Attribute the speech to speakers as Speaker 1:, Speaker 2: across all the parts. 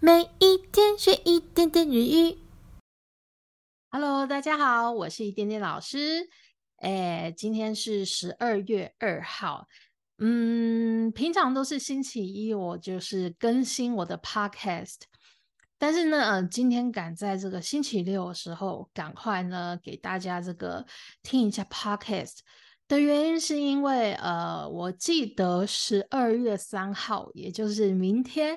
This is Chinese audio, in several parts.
Speaker 1: 每一天学一点点日语。
Speaker 2: Hello，大家好，我是一点点老师。哎，今天是十二月二号。嗯，平常都是星期一，我就是更新我的 Podcast。但是呢，呃，今天赶在这个星期六的时候，赶快呢给大家这个听一下 Podcast 的原因，是因为呃，我记得十二月三号，也就是明天，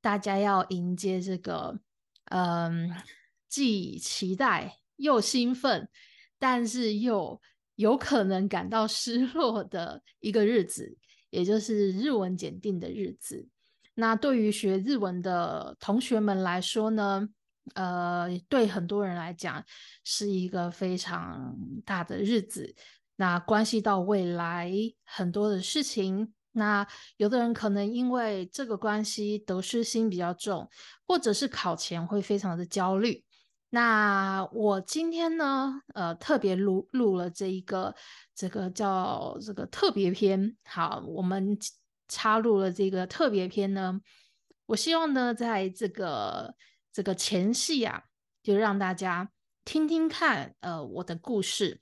Speaker 2: 大家要迎接这个，嗯。既期待又兴奋，但是又有可能感到失落的一个日子，也就是日文检定的日子。那对于学日文的同学们来说呢，呃，对很多人来讲是一个非常大的日子，那关系到未来很多的事情。那有的人可能因为这个关系得失心比较重，或者是考前会非常的焦虑。那我今天呢，呃，特别录录了这一个这个叫这个特别篇。好，我们插入了这个特别篇呢，我希望呢，在这个这个前戏啊，就让大家听听看，呃，我的故事。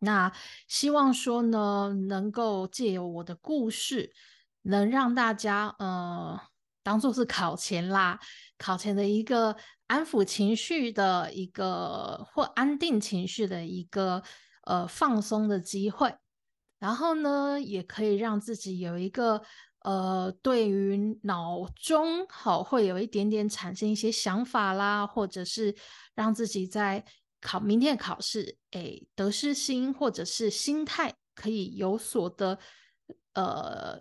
Speaker 2: 那希望说呢，能够借由我的故事，能让大家呃，当做是考前啦，考前的一个。安抚情绪的一个，或安定情绪的一个，呃，放松的机会。然后呢，也可以让自己有一个，呃，对于脑中好会有一点点产生一些想法啦，或者是让自己在考明天考试，哎，得失心或者是心态可以有所的，呃。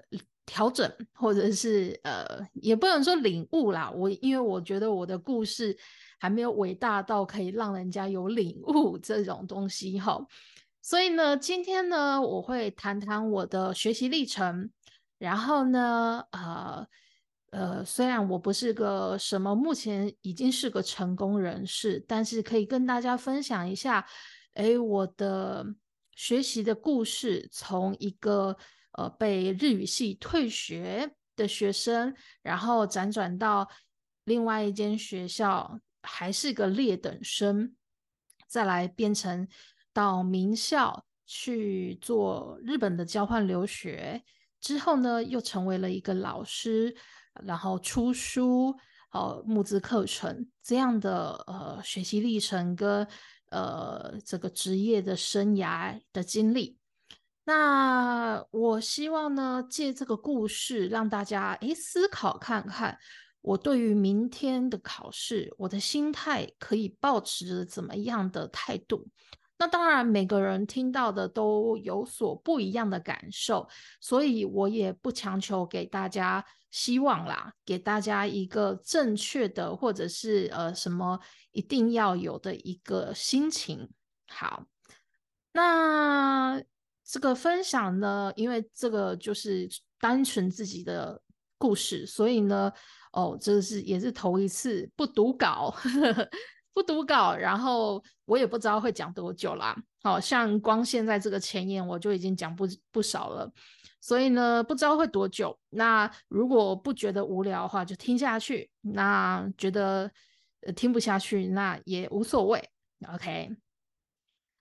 Speaker 2: 调整，或者是呃，也不能说领悟啦。我因为我觉得我的故事还没有伟大到可以让人家有领悟这种东西哈。所以呢，今天呢，我会谈谈我的学习历程。然后呢，呃呃，虽然我不是个什么，目前已经是个成功人士，但是可以跟大家分享一下，哎，我的学习的故事，从一个。呃，被日语系退学的学生，然后辗转到另外一间学校，还是个劣等生，再来变成到名校去做日本的交换留学，之后呢，又成为了一个老师，然后出书，呃，募资课程这样的呃学习历程跟呃这个职业的生涯的经历。那我希望呢，借这个故事让大家诶思考看看，我对于明天的考试，我的心态可以保持着怎么样的态度？那当然，每个人听到的都有所不一样的感受，所以我也不强求给大家希望啦，给大家一个正确的或者是呃什么一定要有的一个心情。好，那。这个分享呢，因为这个就是单纯自己的故事，所以呢，哦，这是也是头一次不读稿，不读稿，然后我也不知道会讲多久啦。好像光现在这个前言我就已经讲不不少了，所以呢，不知道会多久。那如果不觉得无聊的话，就听下去；那觉得听不下去，那也无所谓。OK。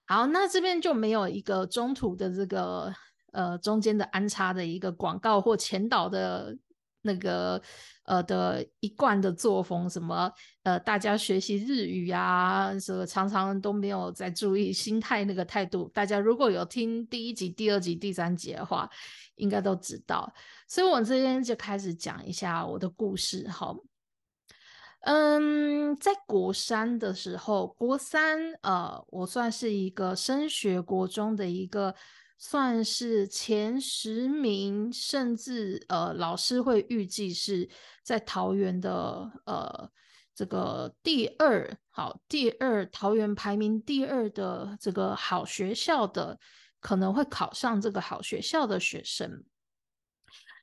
Speaker 2: 好，那这边就没有一个中途的这个呃中间的安插的一个广告或前导的那个呃的一贯的作风，什么呃大家学习日语啊，这个常常都没有在注意心态那个态度。大家如果有听第一集、第二集、第三集的话，应该都知道。所以我这边就开始讲一下我的故事，好。嗯，在国三的时候，国三呃，我算是一个升学国中的一个，算是前十名，甚至呃，老师会预计是在桃园的呃这个第二好，第二桃园排名第二的这个好学校的，可能会考上这个好学校的学生。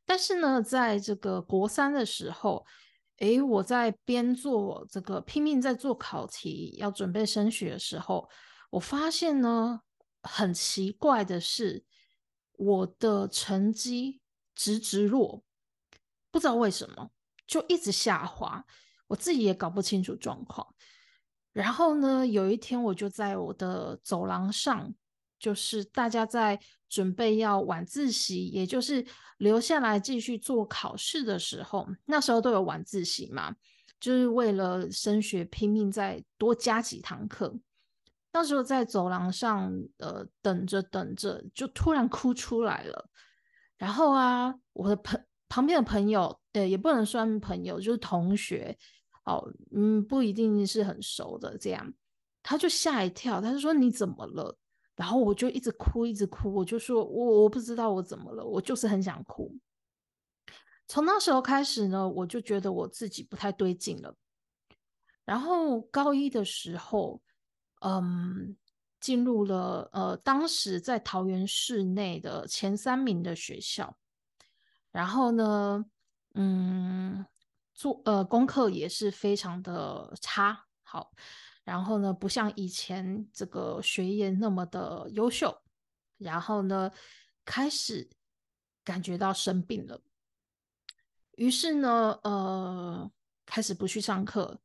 Speaker 2: 但是呢，在这个国三的时候。诶，我在边做这个拼命在做考题，要准备升学的时候，我发现呢，很奇怪的是，我的成绩直直落，不知道为什么就一直下滑。我自己也搞不清楚状况。然后呢，有一天我就在我的走廊上，就是大家在准备要晚自习，也就是留下来继续做考试的时候，那时候都有晚自习嘛，就是为了升学拼命再多加几堂课。那时候在走廊上，呃，等着等着，就突然哭出来了。然后啊，我的朋旁边的朋友，呃，也不能算朋友，就是同学。哦，嗯，不一定是很熟的，这样他就吓一跳，他就说你怎么了？然后我就一直哭，一直哭，我就说我我不知道我怎么了，我就是很想哭。从那时候开始呢，我就觉得我自己不太对劲了。然后高一的时候，嗯，进入了呃当时在桃园市内的前三名的学校，然后呢，嗯。做呃功课也是非常的差，好，然后呢，不像以前这个学业那么的优秀，然后呢，开始感觉到生病了，于是呢，呃，开始不去上课，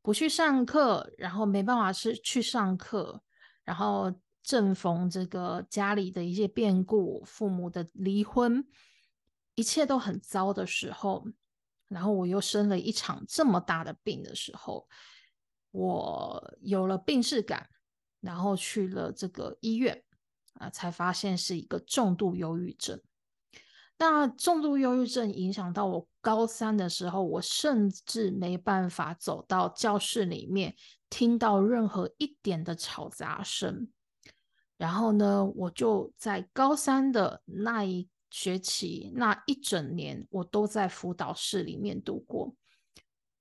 Speaker 2: 不去上课，然后没办法是去上课，然后正逢这个家里的一些变故，父母的离婚，一切都很糟的时候。然后我又生了一场这么大的病的时候，我有了病逝感，然后去了这个医院啊，才发现是一个重度忧郁症。那重度忧郁症影响到我高三的时候，我甚至没办法走到教室里面听到任何一点的吵杂声。然后呢，我就在高三的那一。学期那一整年，我都在辅导室里面度过。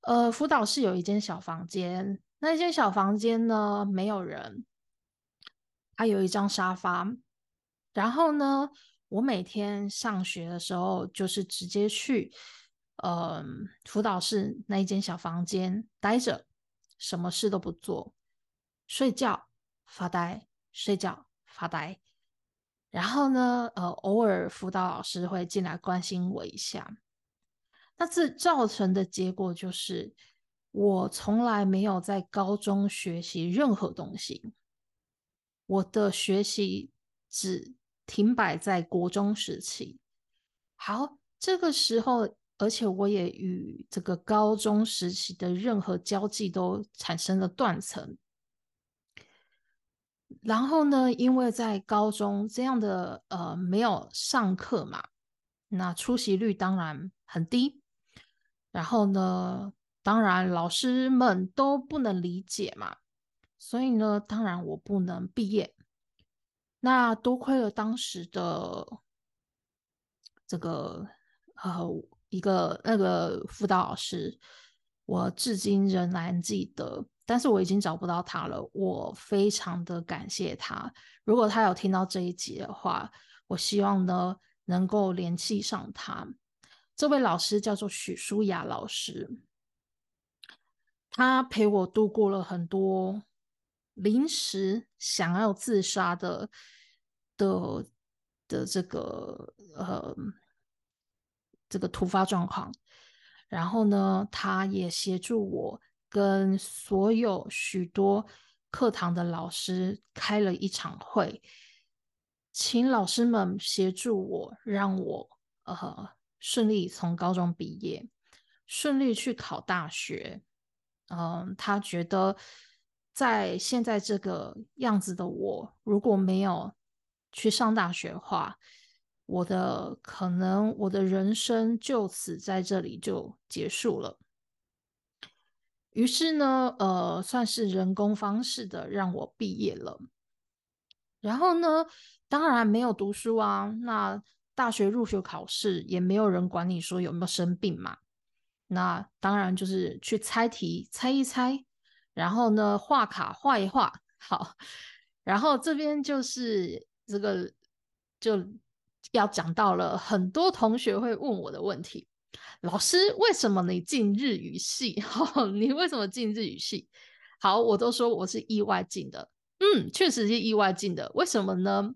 Speaker 2: 呃，辅导室有一间小房间，那间小房间呢没有人，它有一张沙发。然后呢，我每天上学的时候，就是直接去，嗯，辅导室那一间小房间待着，什么事都不做，睡觉、发呆、睡觉、发呆。然后呢，呃，偶尔辅导老师会进来关心我一下。那这造成的结果就是，我从来没有在高中学习任何东西。我的学习只停摆在国中时期。好，这个时候，而且我也与这个高中时期的任何交际都产生了断层。然后呢，因为在高中这样的呃没有上课嘛，那出席率当然很低。然后呢，当然老师们都不能理解嘛，所以呢，当然我不能毕业。那多亏了当时的这个呃一个那个辅导老师，我至今仍然记得。但是我已经找不到他了，我非常的感谢他。如果他有听到这一集的话，我希望呢能够联系上他。这位老师叫做许舒雅老师，他陪我度过了很多临时想要自杀的的的这个呃这个突发状况，然后呢，他也协助我。跟所有许多课堂的老师开了一场会，请老师们协助我，让我呃顺利从高中毕业，顺利去考大学。嗯，他觉得在现在这个样子的我，如果没有去上大学的话，我的可能我的人生就此在这里就结束了。于是呢，呃，算是人工方式的让我毕业了。然后呢，当然没有读书啊。那大学入学考试也没有人管你说有没有生病嘛。那当然就是去猜题，猜一猜，然后呢画卡画一画。好，然后这边就是这个就要讲到了很多同学会问我的问题。老师，为什么你进日语系？哈，你为什么进日语系？好，我都说我是意外进的。嗯，确实是意外进的。为什么呢？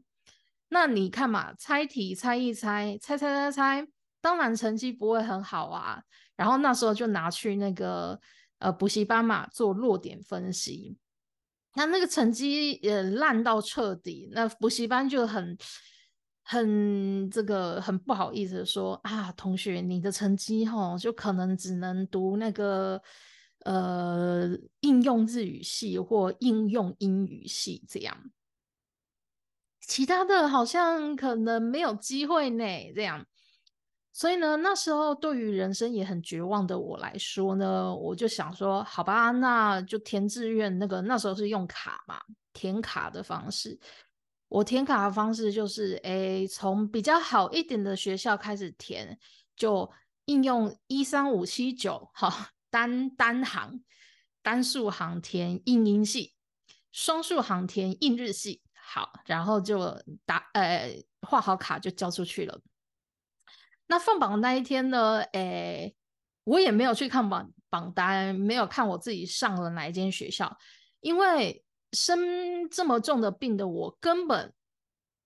Speaker 2: 那你看嘛，猜题猜一猜，猜猜猜猜，当然成绩不会很好啊。然后那时候就拿去那个呃补习班嘛做落点分析。那那个成绩呃烂到彻底，那补习班就很很这个很不好意思说啊，同学你的成绩哈就可能只能读那个呃应用日语系或应用英语系这样，其他的好像可能没有机会呢这样。所以呢，那时候对于人生也很绝望的我来说呢，我就想说，好吧，那就填志愿。那个那时候是用卡嘛，填卡的方式。我填卡的方式就是，哎，从比较好一点的学校开始填，就应用一三五七九，好，单单行、单数行填应英系，双数行填应日系，好，然后就打，呃，画好卡就交出去了。那放榜那一天呢？诶，我也没有去看榜榜单，没有看我自己上了哪一间学校，因为生这么重的病的我，根本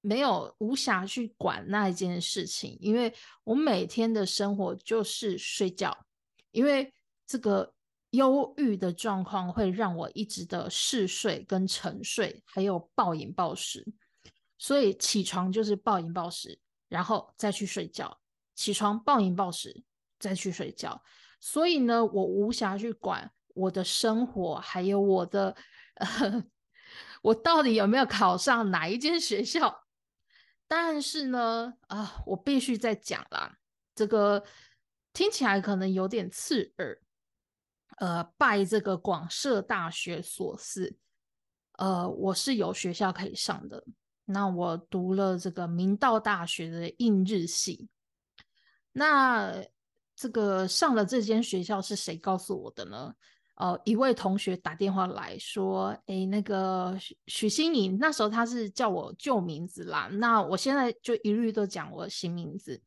Speaker 2: 没有无暇去管那一件事情，因为我每天的生活就是睡觉，因为这个忧郁的状况会让我一直的嗜睡跟沉睡，还有暴饮暴食，所以起床就是暴饮暴食，然后再去睡觉。起床暴饮暴食，再去睡觉，所以呢，我无暇去管我的生活，还有我的，呃，我到底有没有考上哪一间学校？但是呢，啊，我必须再讲啦，这个听起来可能有点刺耳，呃，拜这个广设大学所赐，呃，我是有学校可以上的，那我读了这个明道大学的印日系。那这个上了这间学校是谁告诉我的呢？哦，一位同学打电话来说：“哎，那个许许欣颖，那时候他是叫我旧名字啦。那我现在就一律都讲我新名字。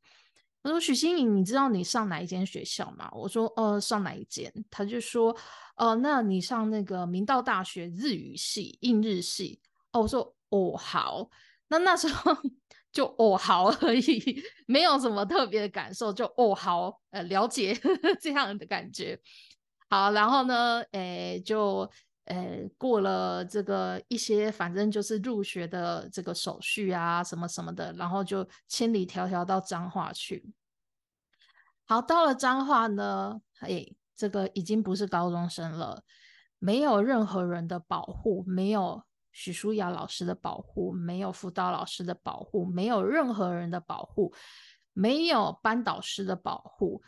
Speaker 2: 他说：许欣颖，你知道你上哪一间学校吗？我说：呃，上哪一间？他就说：哦，那你上那个明道大学日语系、印日系。哦，我说：哦，好。那那时候。就哦好而已，没有什么特别的感受，就哦好，呃了解 这样的感觉。好，然后呢，诶就诶过了这个一些，反正就是入学的这个手续啊，什么什么的，然后就千里迢迢到彰化去。好，到了彰化呢，诶这个已经不是高中生了，没有任何人的保护，没有。许淑雅老师的保护，没有辅导老师的保护，没有任何人的保护，没有班导师的保护，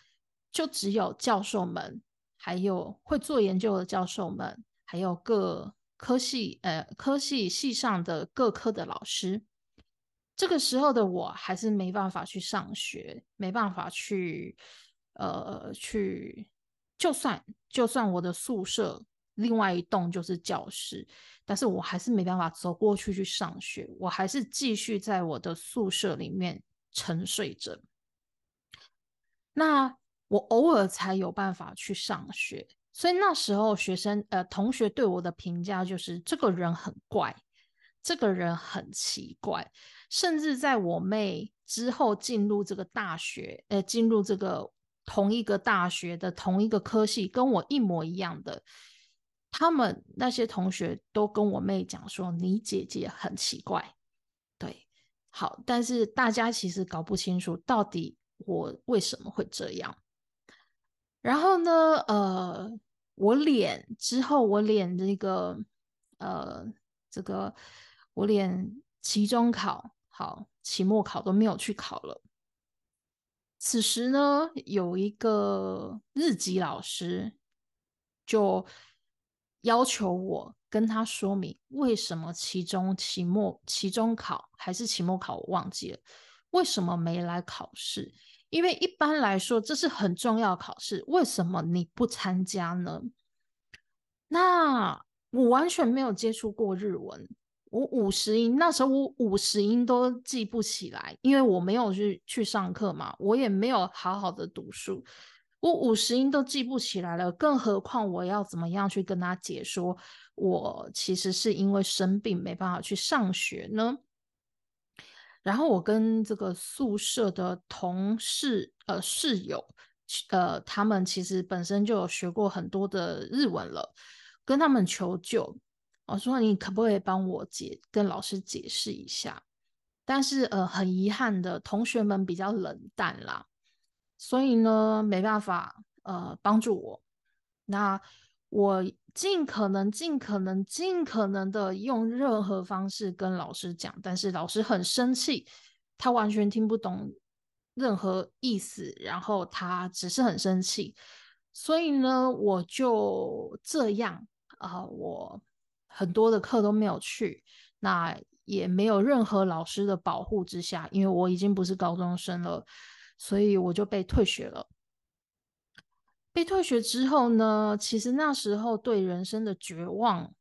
Speaker 2: 就只有教授们，还有会做研究的教授们，还有各科系呃科系系上的各科的老师。这个时候的我还是没办法去上学，没办法去呃去，就算就算我的宿舍。另外一栋就是教室，但是我还是没办法走过去去上学，我还是继续在我的宿舍里面沉睡着。那我偶尔才有办法去上学，所以那时候学生呃同学对我的评价就是这个人很怪，这个人很奇怪，甚至在我妹之后进入这个大学，呃进入这个同一个大学的同一个科系，跟我一模一样的。他们那些同学都跟我妹讲说：“你姐姐很奇怪。”对，好，但是大家其实搞不清楚到底我为什么会这样。然后呢，呃，我脸之后，我脸这个，呃，这个我脸期中考好，期末考都没有去考了。此时呢，有一个日籍老师就。要求我跟他说明为什么期中、期末、期中考还是期末考，我忘记了为什么没来考试。因为一般来说这是很重要考试，为什么你不参加呢？那我完全没有接触过日文，我五十音那时候我五十音都记不起来，因为我没有去去上课嘛，我也没有好好的读书。我五十音都记不起来了，更何况我要怎么样去跟他解说？我其实是因为生病没办法去上学呢。然后我跟这个宿舍的同事呃室友呃，他们其实本身就有学过很多的日文了，跟他们求救，我说你可不可以帮我解跟老师解释一下？但是呃，很遗憾的，同学们比较冷淡啦，所以呢，没办法呃帮助我。那我尽可能、尽可能、尽可能的用任何方式跟老师讲，但是老师很生气，他完全听不懂。任何意思，然后他只是很生气，所以呢，我就这样啊，我很多的课都没有去，那也没有任何老师的保护之下，因为我已经不是高中生了，所以我就被退学了。被退学之后呢，其实那时候对人生的绝望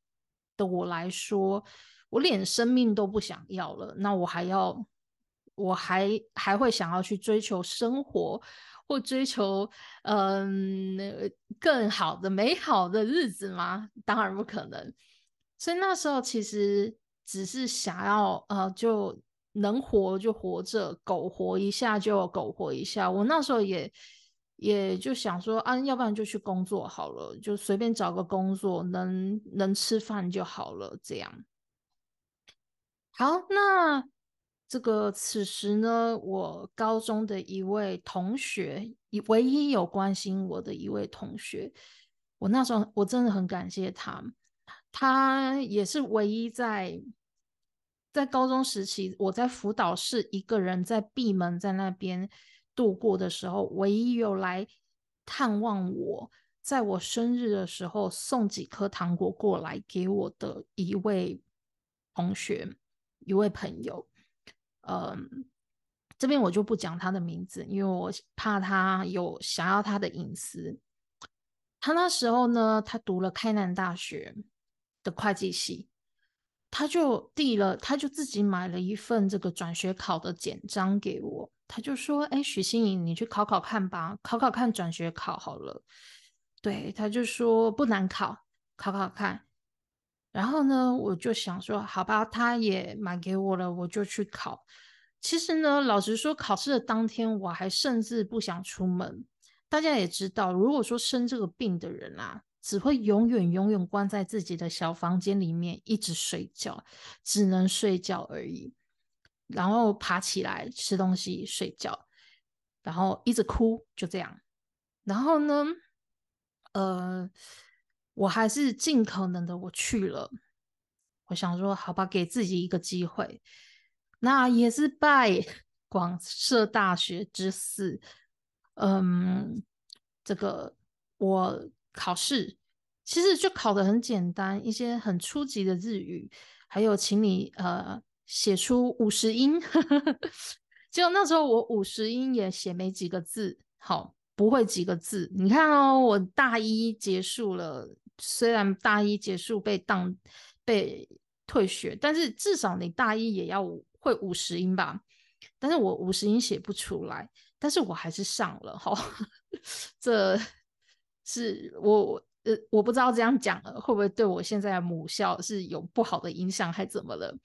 Speaker 2: 的我来说，我连生命都不想要了，那我还要。我还还会想要去追求生活，或追求嗯更好的美好的日子吗？当然不可能。所以那时候其实只是想要呃，就能活就活着，苟活一下就苟活一下。我那时候也也就想说啊，要不然就去工作好了，就随便找个工作，能能吃饭就好了。这样好，那。这个此时呢，我高中的一位同学，唯一有关心我的一位同学，我那时候我真的很感谢他，他也是唯一在在高中时期，我在辅导室一个人在闭门在那边度过的时候，唯一有来探望我，在我生日的时候送几颗糖果过来给我的一位同学，一位朋友。嗯，这边我就不讲他的名字，因为我怕他有想要他的隐私。他那时候呢，他读了开南大学的会计系，他就递了，他就自己买了一份这个转学考的简章给我，他就说：“哎，许心颖，你去考考看吧，考考看转学考好了。”对，他就说不难考，考考看。然后呢，我就想说，好吧，他也买给我了，我就去考。其实呢，老实说，考试的当天，我还甚至不想出门。大家也知道，如果说生这个病的人啊，只会永远永远关在自己的小房间里面，一直睡觉，只能睡觉而已。然后爬起来吃东西、睡觉，然后一直哭，就这样。然后呢，呃。我还是尽可能的我去了，我想说好吧，给自己一个机会。那也是拜 广设大学之赐，嗯，这个我考试其实就考的很简单，一些很初级的日语，还有请你呃写出五十音，结果那时候我五十音也写没几个字，好不会几个字。你看哦，我大一结束了。虽然大一结束被当被退学，但是至少你大一也要会五十音吧？但是我五十音写不出来，但是我还是上了哈。这是我呃，我不知道这样讲了会不会对我现在的母校是有不好的影响，还怎么了？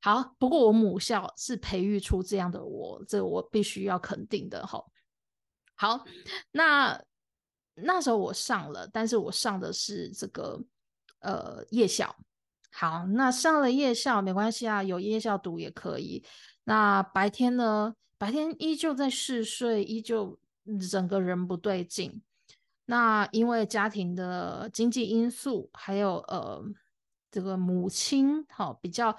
Speaker 2: 好，不过我母校是培育出这样的我，这我必须要肯定的哈。好，那。那时候我上了，但是我上的是这个呃夜校。好，那上了夜校没关系啊，有夜校读也可以。那白天呢？白天依旧在嗜睡，依旧整个人不对劲。那因为家庭的经济因素，还有呃这个母亲好比较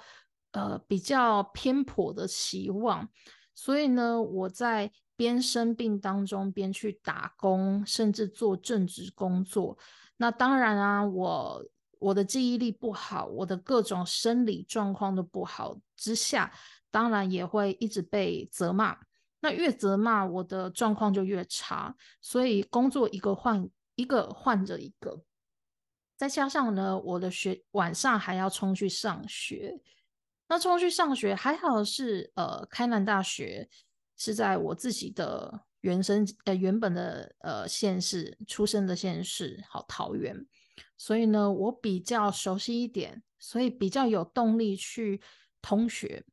Speaker 2: 呃比较偏颇的期望，所以呢，我在。边生病当中边去打工，甚至做正职工作。那当然啊，我我的记忆力不好，我的各种生理状况都不好之下，当然也会一直被责骂。那越责骂，我的状况就越差。所以工作一个换一个换着一个，再加上呢，我的学晚上还要冲去上学。那冲去上学还好是呃开南大学。是在我自己的原生呃原本的呃县市出生的县市，好桃园，所以呢我比较熟悉一点，所以比较有动力去通学。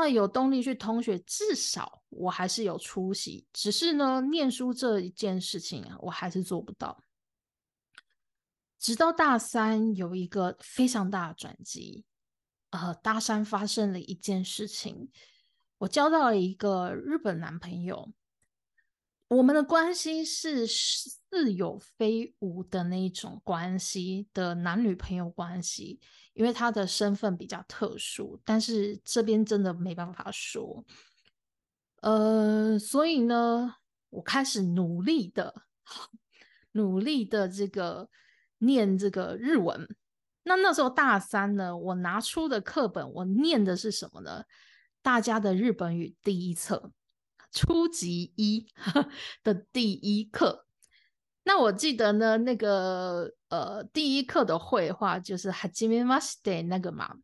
Speaker 2: 那有动力去通学，至少我还是有出息。只是呢，念书这一件事情啊，我还是做不到。直到大三有一个非常大的转机，呃，大三发生了一件事情，我交到了一个日本男朋友。我们的关系是似有非无的那一种关系的男女朋友关系，因为他的身份比较特殊，但是这边真的没办法说。呃，所以呢，我开始努力的，努力的这个念这个日文。那那时候大三呢，我拿出的课本，我念的是什么呢？大家的日本语第一册。初级一 的第一课，那我记得呢，那个呃第一课的绘画就是哈基米马斯德那个嘛，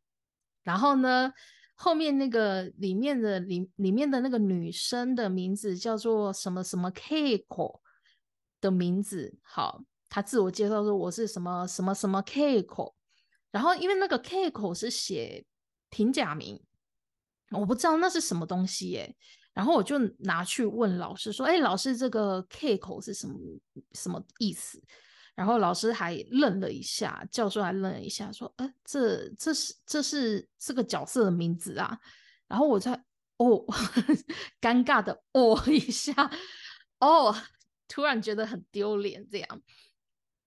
Speaker 2: 然后呢后面那个里面的里里面的那个女生的名字叫做什么什么 Keiko 的名字，好，她自我介绍说我是什么什么什么 Keiko，然后因为那个 Keiko 是写平假名，我不知道那是什么东西耶。然后我就拿去问老师说：“哎，老师，这个 K 口是什么什么意思？”然后老师还愣了一下，教授还愣了一下，说：“呃，这这是这是这个角色的名字啊。”然后我才哦，尴尬的哦 一下，哦，突然觉得很丢脸这样。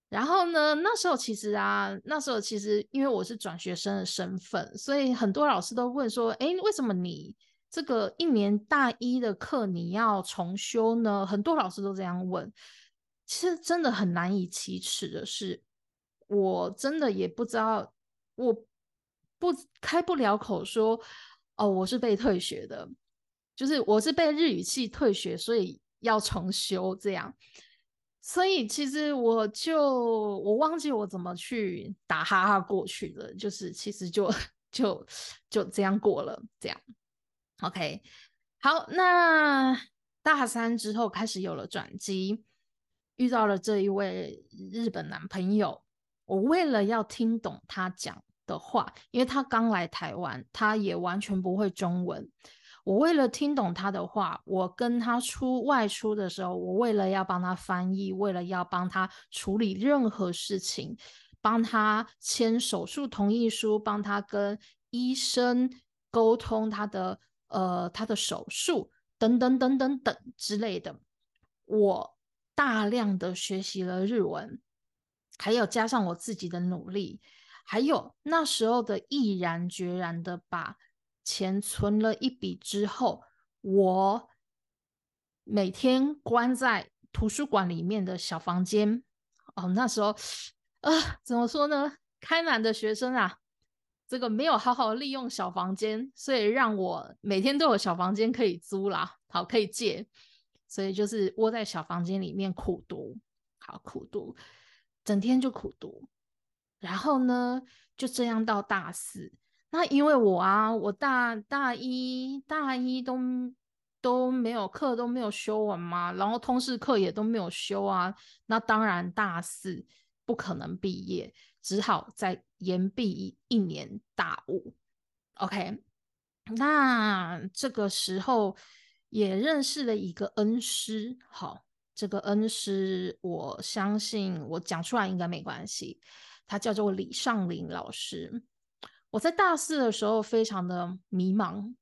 Speaker 2: 然后呢，那时候其实啊，那时候其实因为我是转学生的身份，所以很多老师都问说：“哎，为什么你？”这个一年大一的课你要重修呢？很多老师都这样问。其实真的很难以启齿的是，我真的也不知道，我不开不了口说，哦，我是被退学的，就是我是被日语系退学，所以要重修这样。所以其实我就我忘记我怎么去打哈哈过去的，就是其实就 就就这样过了这样。OK，好，那大三之后开始有了转机，遇到了这一位日本男朋友。我为了要听懂他讲的话，因为他刚来台湾，他也完全不会中文。我为了听懂他的话，我跟他出外出的时候，我为了要帮他翻译，为了要帮他处理任何事情，帮他签手术同意书，帮他跟医生沟通他的。呃，他的手术等等等等等之类的，我大量的学习了日文，还有加上我自己的努力，还有那时候的毅然决然的把钱存了一笔之后，我每天关在图书馆里面的小房间，哦，那时候啊，怎么说呢？开朗的学生啊。这个没有好好利用小房间，所以让我每天都有小房间可以租啦，好可以借，所以就是窝在小房间里面苦读，好苦读，整天就苦读，然后呢就这样到大四。那因为我啊，我大大一大一都都没有课都没有修完嘛，然后通识课也都没有修啊，那当然大四不可能毕业。只好再延毕一年大五，OK。那这个时候也认识了一个恩师，好，这个恩师我相信我讲出来应该没关系，他叫做李尚林老师。我在大四的时候非常的迷茫，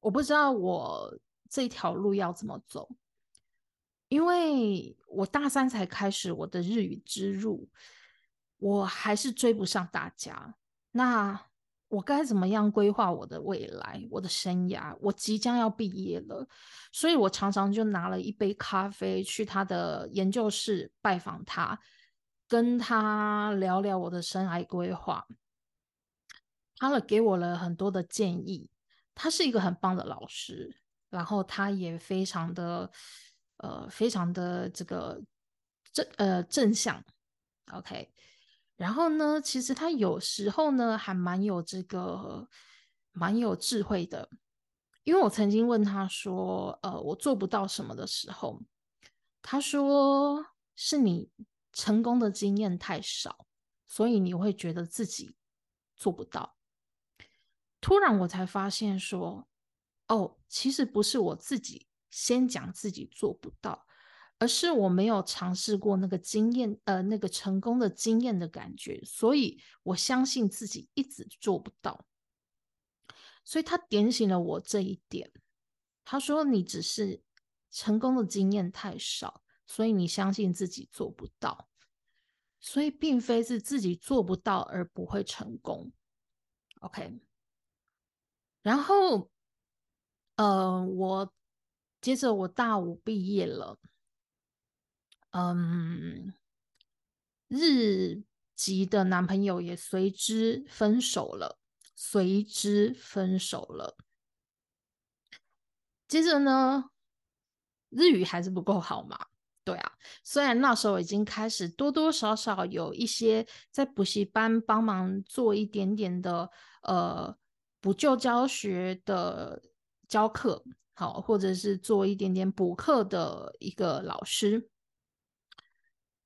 Speaker 2: 我不知道我这条路要怎么走，因为我大三才开始我的日语之路。我还是追不上大家，那我该怎么样规划我的未来、我的生涯？我即将要毕业了，所以我常常就拿了一杯咖啡去他的研究室拜访他，跟他聊聊我的生涯规划。他了给我了很多的建议，他是一个很棒的老师，然后他也非常的呃，非常的这个正呃正向，OK。然后呢，其实他有时候呢还蛮有这个蛮有智慧的，因为我曾经问他说：“呃，我做不到什么的时候，他说是你成功的经验太少，所以你会觉得自己做不到。”突然我才发现说：“哦，其实不是我自己先讲自己做不到，而是我没有尝试过那个经验，呃，那个成功的经验的感觉，所以我相信自己一直做不到。所以他点醒了我这一点。他说：“你只是成功的经验太少，所以你相信自己做不到。所以并非是自己做不到而不会成功。” OK，然后，呃，我接着我大五毕业了，嗯，日籍的男朋友也随之分手了，随之分手了。接着呢，日语还是不够好嘛？对啊，虽然那时候已经开始多多少少有一些在补习班帮忙做一点点的呃补救教学的教课，好，或者是做一点点补课的一个老师，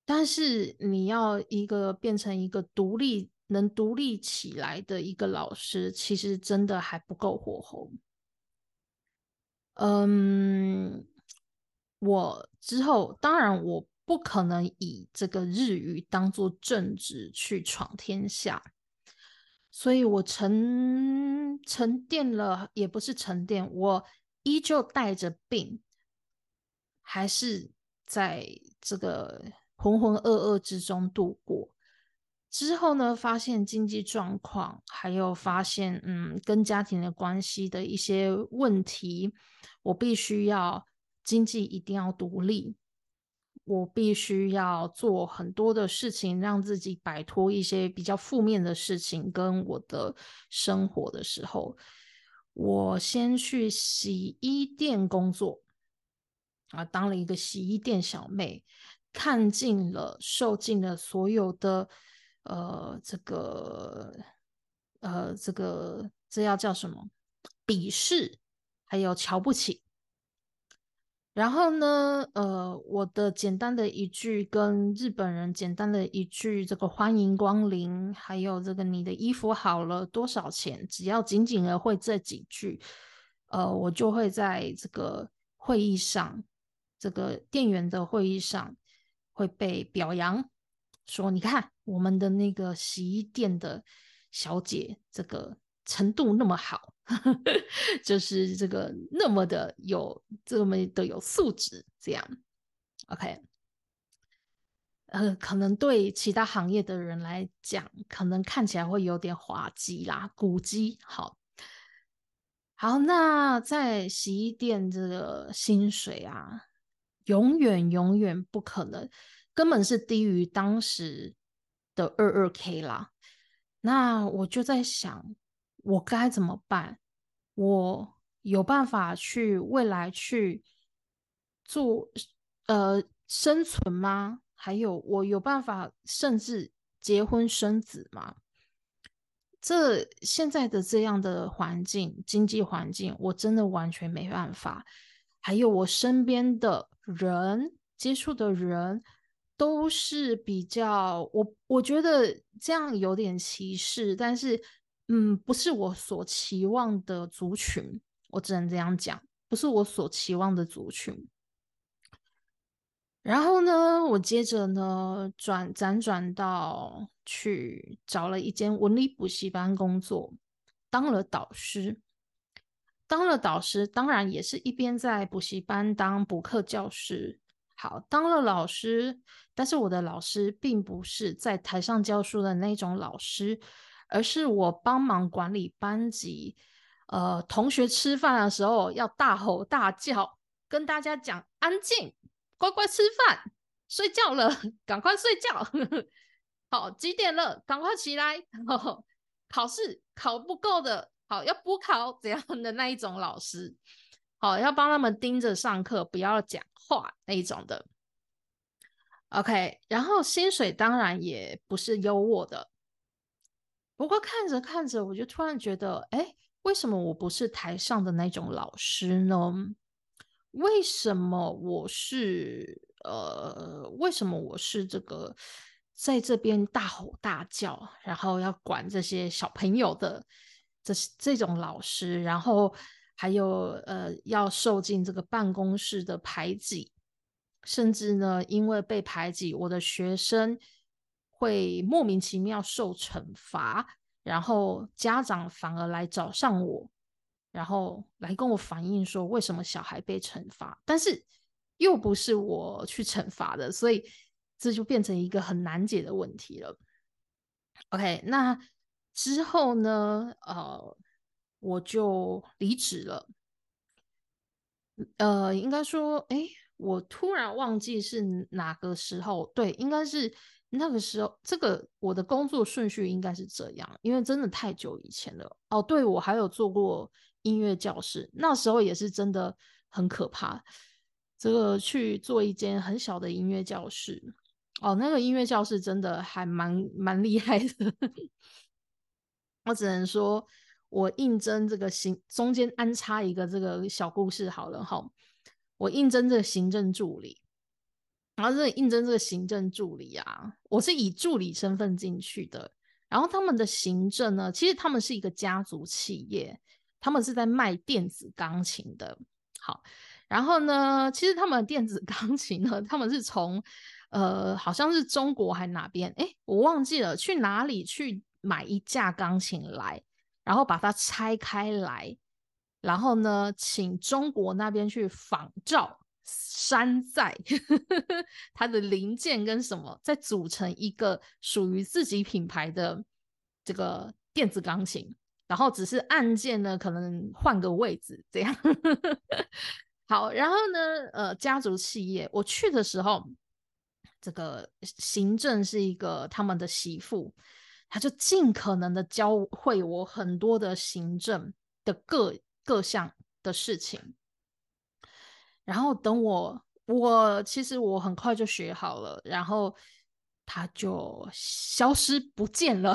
Speaker 2: 但是你要一个变成一个独立能独立起来的一个老师，其实真的还不够火候。嗯。我之后当然我不可能以这个日语当做正职去闯天下，所以我沉沉淀了，也不是沉淀，我依旧带着病，还是在这个浑浑噩噩之中度过。之后呢，发现经济状况，还有发现嗯跟家庭的关系的一些问题，我必须要。经济一定要独立，我必须要做很多的事情，让自己摆脱一些比较负面的事情。跟我的生活的时候，我先去洗衣店工作，啊，当了一个洗衣店小妹，看尽了、受尽了所有的，呃，这个，呃，这个，这要叫什么？鄙视，还有瞧不起。然后呢，呃，我的简单的一句跟日本人简单的一句，这个欢迎光临，还有这个你的衣服好了多少钱？只要仅仅的会这几句，呃，我就会在这个会议上，这个店员的会议上会被表扬，说你看我们的那个洗衣店的小姐，这个程度那么好。就是这个那么的有这么的有素质，这样，OK，呃，可能对其他行业的人来讲，可能看起来会有点滑稽啦，古鸡，好，好，那在洗衣店这个薪水啊，永远永远不可能，根本是低于当时的二二 K 啦，那我就在想。我该怎么办？我有办法去未来去做呃生存吗？还有我有办法甚至结婚生子吗？这现在的这样的环境，经济环境，我真的完全没办法。还有我身边的人接触的人，都是比较我我觉得这样有点歧视，但是。嗯，不是我所期望的族群，我只能这样讲，不是我所期望的族群。然后呢，我接着呢转辗转到去找了一间文理补习班工作，当了导师。当了导师，当然也是一边在补习班当补课教师。好，当了老师，但是我的老师并不是在台上教书的那种老师。而是我帮忙管理班级，呃，同学吃饭的时候要大吼大叫，跟大家讲安静，乖乖吃饭，睡觉了，赶快睡觉。好，几点了？赶快起来。考试考不够的，好要补考，怎样的那一种老师，好要帮他们盯着上课，不要讲话那一种的。OK，然后薪水当然也不是优渥的。不过看着看着，我就突然觉得，哎，为什么我不是台上的那种老师呢？为什么我是呃，为什么我是这个在这边大吼大叫，然后要管这些小朋友的这这种老师，然后还有呃要受尽这个办公室的排挤，甚至呢因为被排挤，我的学生会莫名其妙受惩罚，然后家长反而来找上我，然后来跟我反映说为什么小孩被惩罚，但是又不是我去惩罚的，所以这就变成一个很难解的问题了。OK，那之后呢？呃。我就离职了，呃，应该说，哎，我突然忘记是哪个时候，对，应该是那个时候。这个我的工作顺序应该是这样，因为真的太久以前了。哦，对，我还有做过音乐教室，那时候也是真的很可怕。这个去做一间很小的音乐教室，哦，那个音乐教室真的还蛮蛮厉害的，我只能说。我应征这个行中间安插一个这个小故事好了哈，我应征这个行政助理，然后这个应征这个行政助理啊，我是以助理身份进去的。然后他们的行政呢，其实他们是一个家族企业，他们是在卖电子钢琴的。好，然后呢，其实他们的电子钢琴呢，他们是从呃好像是中国还哪边，哎，我忘记了去哪里去买一架钢琴来。然后把它拆开来，然后呢，请中国那边去仿照山寨 它的零件跟什么，再组成一个属于自己品牌的这个电子钢琴。然后只是按键呢，可能换个位置这样。好，然后呢，呃，家族企业，我去的时候，这个行政是一个他们的媳妇。他就尽可能的教会我很多的行政的各各项的事情，然后等我我其实我很快就学好了，然后他就消失不见了，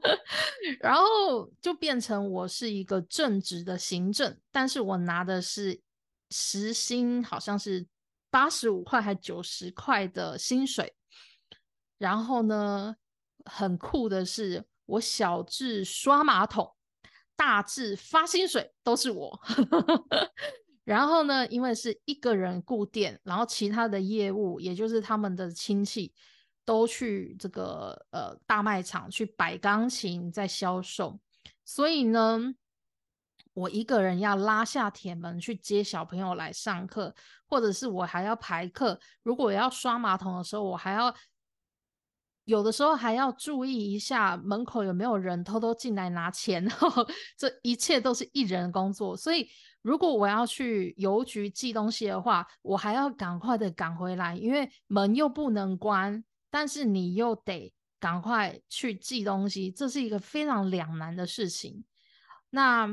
Speaker 2: 然后就变成我是一个正职的行政，但是我拿的是时薪好像是八十五块还九十块的薪水，然后呢？很酷的是，我小至刷马桶，大至发薪水都是我。然后呢，因为是一个人顾店，然后其他的业务，也就是他们的亲戚，都去这个呃大卖场去摆钢琴在销售，所以呢，我一个人要拉下铁门去接小朋友来上课，或者是我还要排课。如果要刷马桶的时候，我还要。有的时候还要注意一下门口有没有人偷偷进来拿钱，这一切都是一人工作。所以如果我要去邮局寄东西的话，我还要赶快的赶回来，因为门又不能关，但是你又得赶快去寄东西，这是一个非常两难的事情。那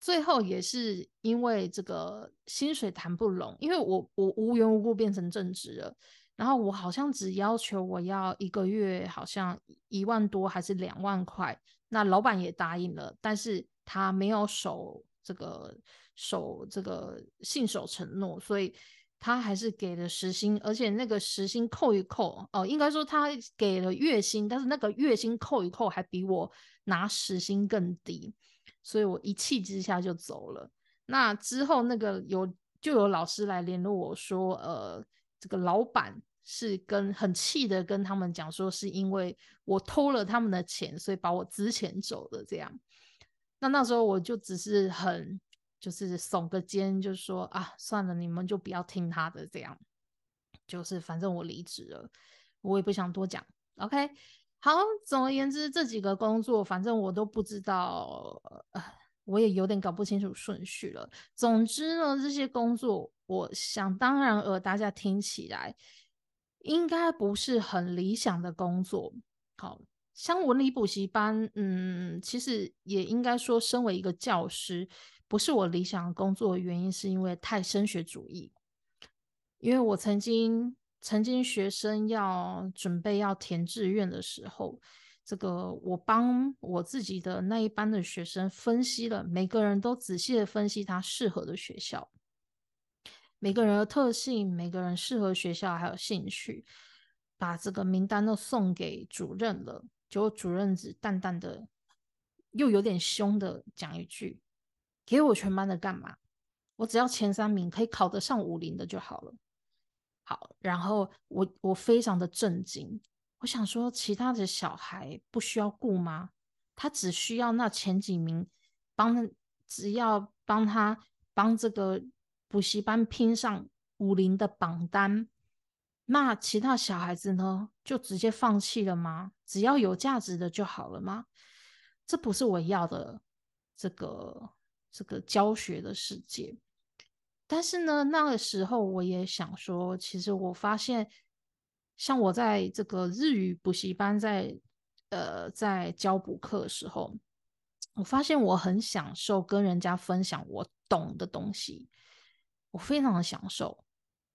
Speaker 2: 最后也是因为这个薪水谈不拢，因为我我无缘无故变成正职了。然后我好像只要求我要一个月好像一万多还是两万块，那老板也答应了，但是他没有守这个守这个信守承诺，所以他还是给了时薪，而且那个时薪扣一扣哦，应该说他给了月薪，但是那个月薪扣一扣还比我拿时薪更低，所以我一气之下就走了。那之后那个有就有老师来联络我说，呃。这个老板是跟很气的跟他们讲说，是因为我偷了他们的钱，所以把我支钱走的这样。那那时候我就只是很就是耸个肩，就说啊，算了，你们就不要听他的这样。就是反正我离职了，我也不想多讲。OK，好，总而言之，这几个工作反正我都不知道，呃，我也有点搞不清楚顺序了。总之呢，这些工作。我想当然而大家听起来应该不是很理想的工作。好像文理补习班，嗯，其实也应该说，身为一个教师，不是我理想的工作的原因，是因为太升学主义。因为我曾经曾经学生要准备要填志愿的时候，这个我帮我自己的那一班的学生分析了，每个人都仔细的分析他适合的学校。每个人的特性，每个人适合学校还有兴趣，把这个名单都送给主任了。结果主任只淡淡的，又有点凶的讲一句：“给我全班的干嘛？我只要前三名可以考得上五零的就好了。好，然后我我非常的震惊，我想说其他的小孩不需要顾吗？他只需要那前几名帮，只要帮他帮这个补习班拼上五零的榜单，那其他小孩子呢就直接放弃了吗？只要有价值的就好了吗？这不是我要的这个这个教学的世界。但是呢，那个时候我也想说，其实我发现，像我在这个日语补习班在呃在教补课的时候，我发现我很享受跟人家分享我懂的东西，我非常的享受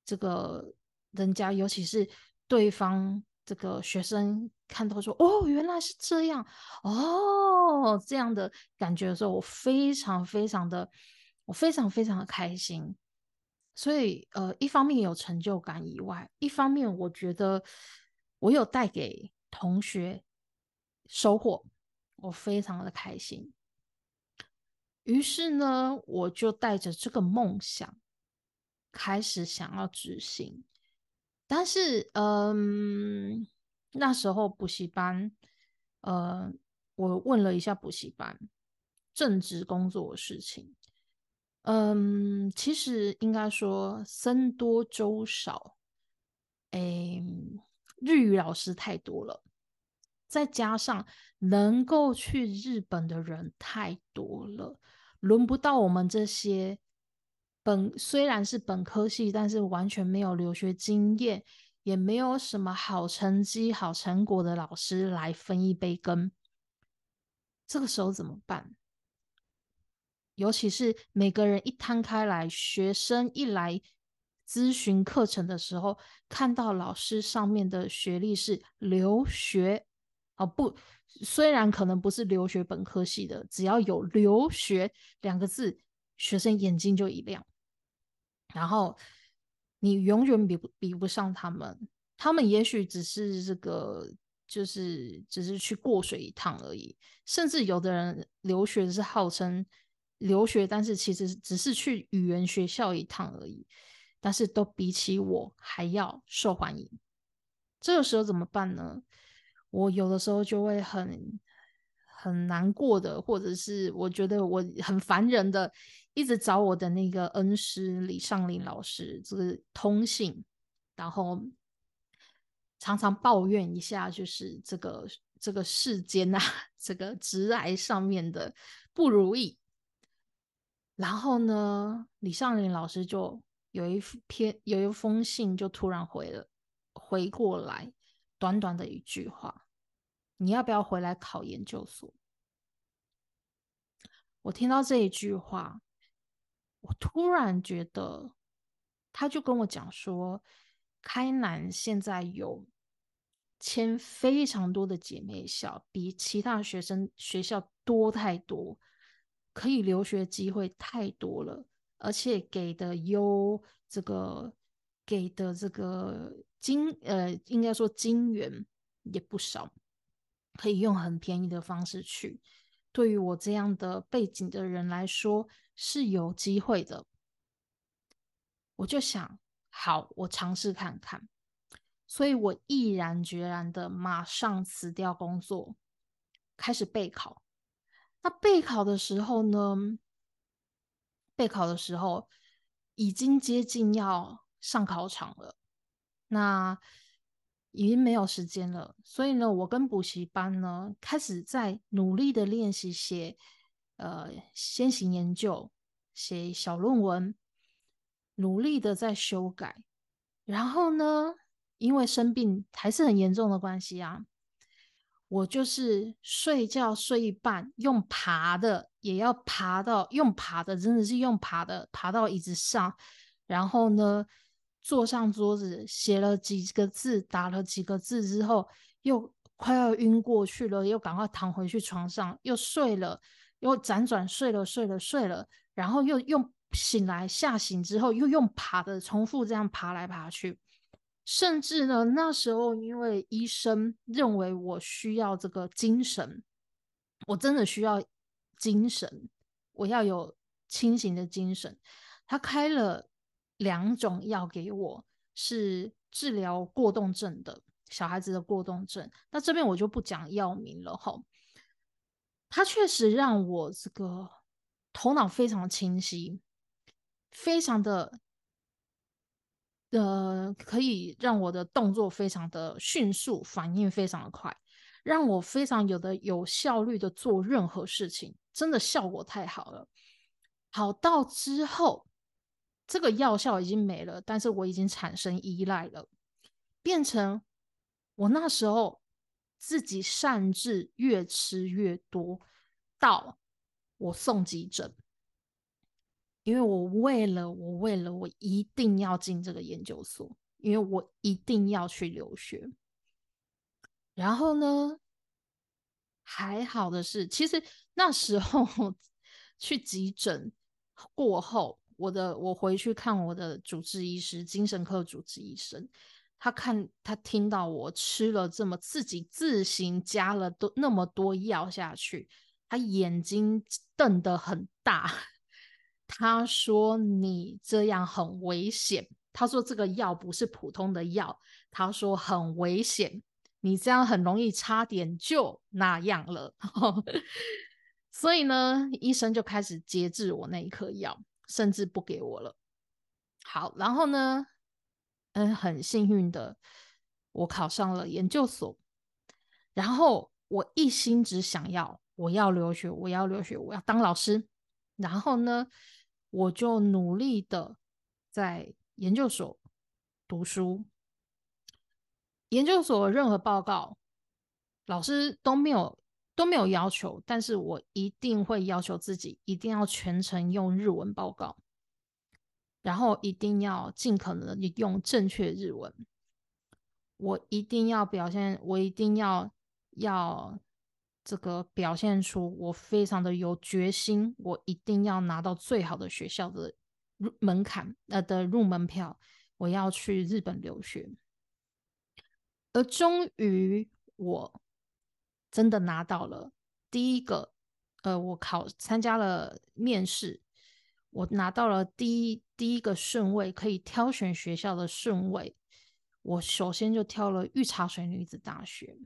Speaker 2: 这个人家，尤其是对方这个学生看到说哦原来是这样哦这样的感觉的时候，我非常非常的我非常非常的开心。所以，呃，一方面有成就感以外，一方面我觉得我有带给同学收获，我非常的开心。于是呢，我就带着这个梦想开始想要执行。但是，嗯，那时候补习班，呃，我问了一下补习班正职工作的事情。嗯，其实应该说僧多粥少，哎，日语老师太多了，再加上能够去日本的人太多了，轮不到我们这些本虽然是本科系，但是完全没有留学经验，也没有什么好成绩、好成果的老师来分一杯羹。这个时候怎么办？尤其是每个人一摊开来，学生一来咨询课程的时候，看到老师上面的学历是留学，哦不，虽然可能不是留学本科系的，只要有留学两个字，学生眼睛就一亮。然后你永远比不比不上他们，他们也许只是这个，就是只是去过水一趟而已，甚至有的人留学是号称。留学，但是其实只是去语言学校一趟而已，但是都比起我还要受欢迎。这个时候怎么办呢？我有的时候就会很很难过的，或者是我觉得我很烦人的，一直找我的那个恩师李尚林老师这个通信，然后常常抱怨一下，就是这个这个世间呐，这个直癌上面的不如意。然后呢，李尚林老师就有一篇有一封信，就突然回了回过来，短短的一句话：“你要不要回来考研究所？”我听到这一句话，我突然觉得，他就跟我讲说，开南现在有签非常多的姐妹校，比其他学生学校多太多。可以留学机会太多了，而且给的优这个给的这个金呃，应该说金元也不少，可以用很便宜的方式去。对于我这样的背景的人来说是有机会的。我就想，好，我尝试看看。所以我毅然决然的马上辞掉工作，开始备考。那备考的时候呢？备考的时候已经接近要上考场了，那已经没有时间了。所以呢，我跟补习班呢开始在努力的练习写呃先行研究，写小论文，努力的在修改。然后呢，因为生病还是很严重的关系啊。我就是睡觉睡一半，用爬的也要爬到用爬的，真的是用爬的爬到椅子上，然后呢坐上桌子写了几个字，打了几个字之后，又快要晕过去了，又赶快躺回去床上，又睡了，又辗转睡了睡了睡了，然后又用醒来吓醒之后又用爬的重复这样爬来爬去。甚至呢，那时候因为医生认为我需要这个精神，我真的需要精神，我要有清醒的精神。他开了两种药给我，是治疗过动症的小孩子的过动症。那这边我就不讲药名了哈。他确实让我这个头脑非常清晰，非常的。呃，可以让我的动作非常的迅速，反应非常的快，让我非常有的有效率的做任何事情，真的效果太好了。好到之后，这个药效已经没了，但是我已经产生依赖了，变成我那时候自己擅自越吃越多，到我送急诊。因为我为了我为了我一定要进这个研究所，因为我一定要去留学。然后呢，还好的是，其实那时候 去急诊过后，我的我回去看我的主治医师，精神科主治医生，他看他听到我吃了这么自己自行加了都那么多药下去，他眼睛瞪得很大。他说：“你这样很危险。”他说：“这个药不是普通的药。”他说：“很危险，你这样很容易差点就那样了。”所以呢，医生就开始节制我那一颗药，甚至不给我了。好，然后呢，嗯，很幸运的，我考上了研究所。然后我一心只想要，我要留学，我要留学，我要当老师。然后呢？我就努力的在研究所读书，研究所任何报告，老师都没有都没有要求，但是我一定会要求自己一定要全程用日文报告，然后一定要尽可能的用正确日文，我一定要表现，我一定要要。这个表现出我非常的有决心，我一定要拿到最好的学校的入门槛呃的入门票，我要去日本留学。而终于我真的拿到了第一个，呃，我考参加了面试，我拿到了第一第一个顺位，可以挑选学校的顺位，我首先就挑了御茶水女子大学。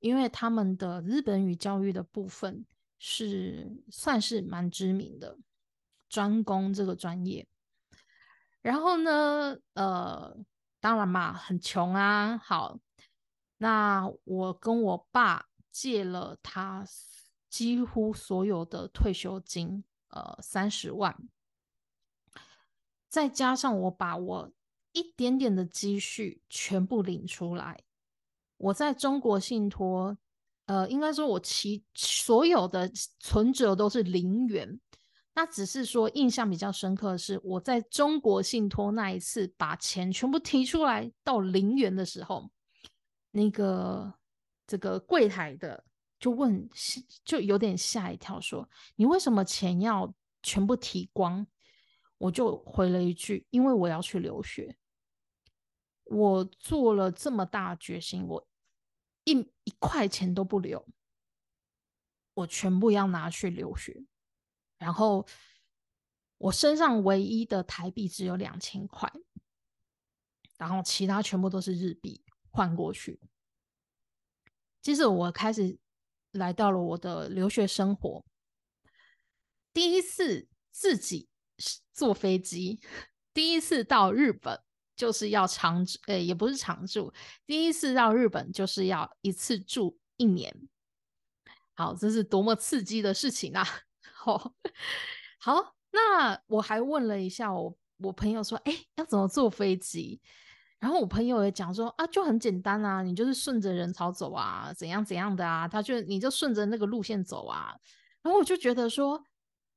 Speaker 2: 因为他们的日本语教育的部分是算是蛮知名的，专攻这个专业。然后呢，呃，当然嘛，很穷啊。好，那我跟我爸借了他几乎所有的退休金，呃，三十万，再加上我把我一点点的积蓄全部领出来。我在中国信托，呃，应该说我其所有的存折都是零元。那只是说印象比较深刻的是，我在中国信托那一次把钱全部提出来到零元的时候，那个这个柜台的就问，就有点吓一跳，说你为什么钱要全部提光？我就回了一句，因为我要去留学。我做了这么大决心，我。一一块钱都不留，我全部要拿去留学。然后我身上唯一的台币只有两千块，然后其他全部都是日币换过去。接着我开始来到了我的留学生活，第一次自己坐飞机，第一次到日本。就是要常住，呃，也不是常住。第一次到日本，就是要一次住一年。好，这是多么刺激的事情啊！好，好，那我还问了一下我我朋友说，哎，要怎么坐飞机？然后我朋友也讲说，啊，就很简单啊，你就是顺着人潮走啊，怎样怎样的啊，他就你就顺着那个路线走啊。然后我就觉得说。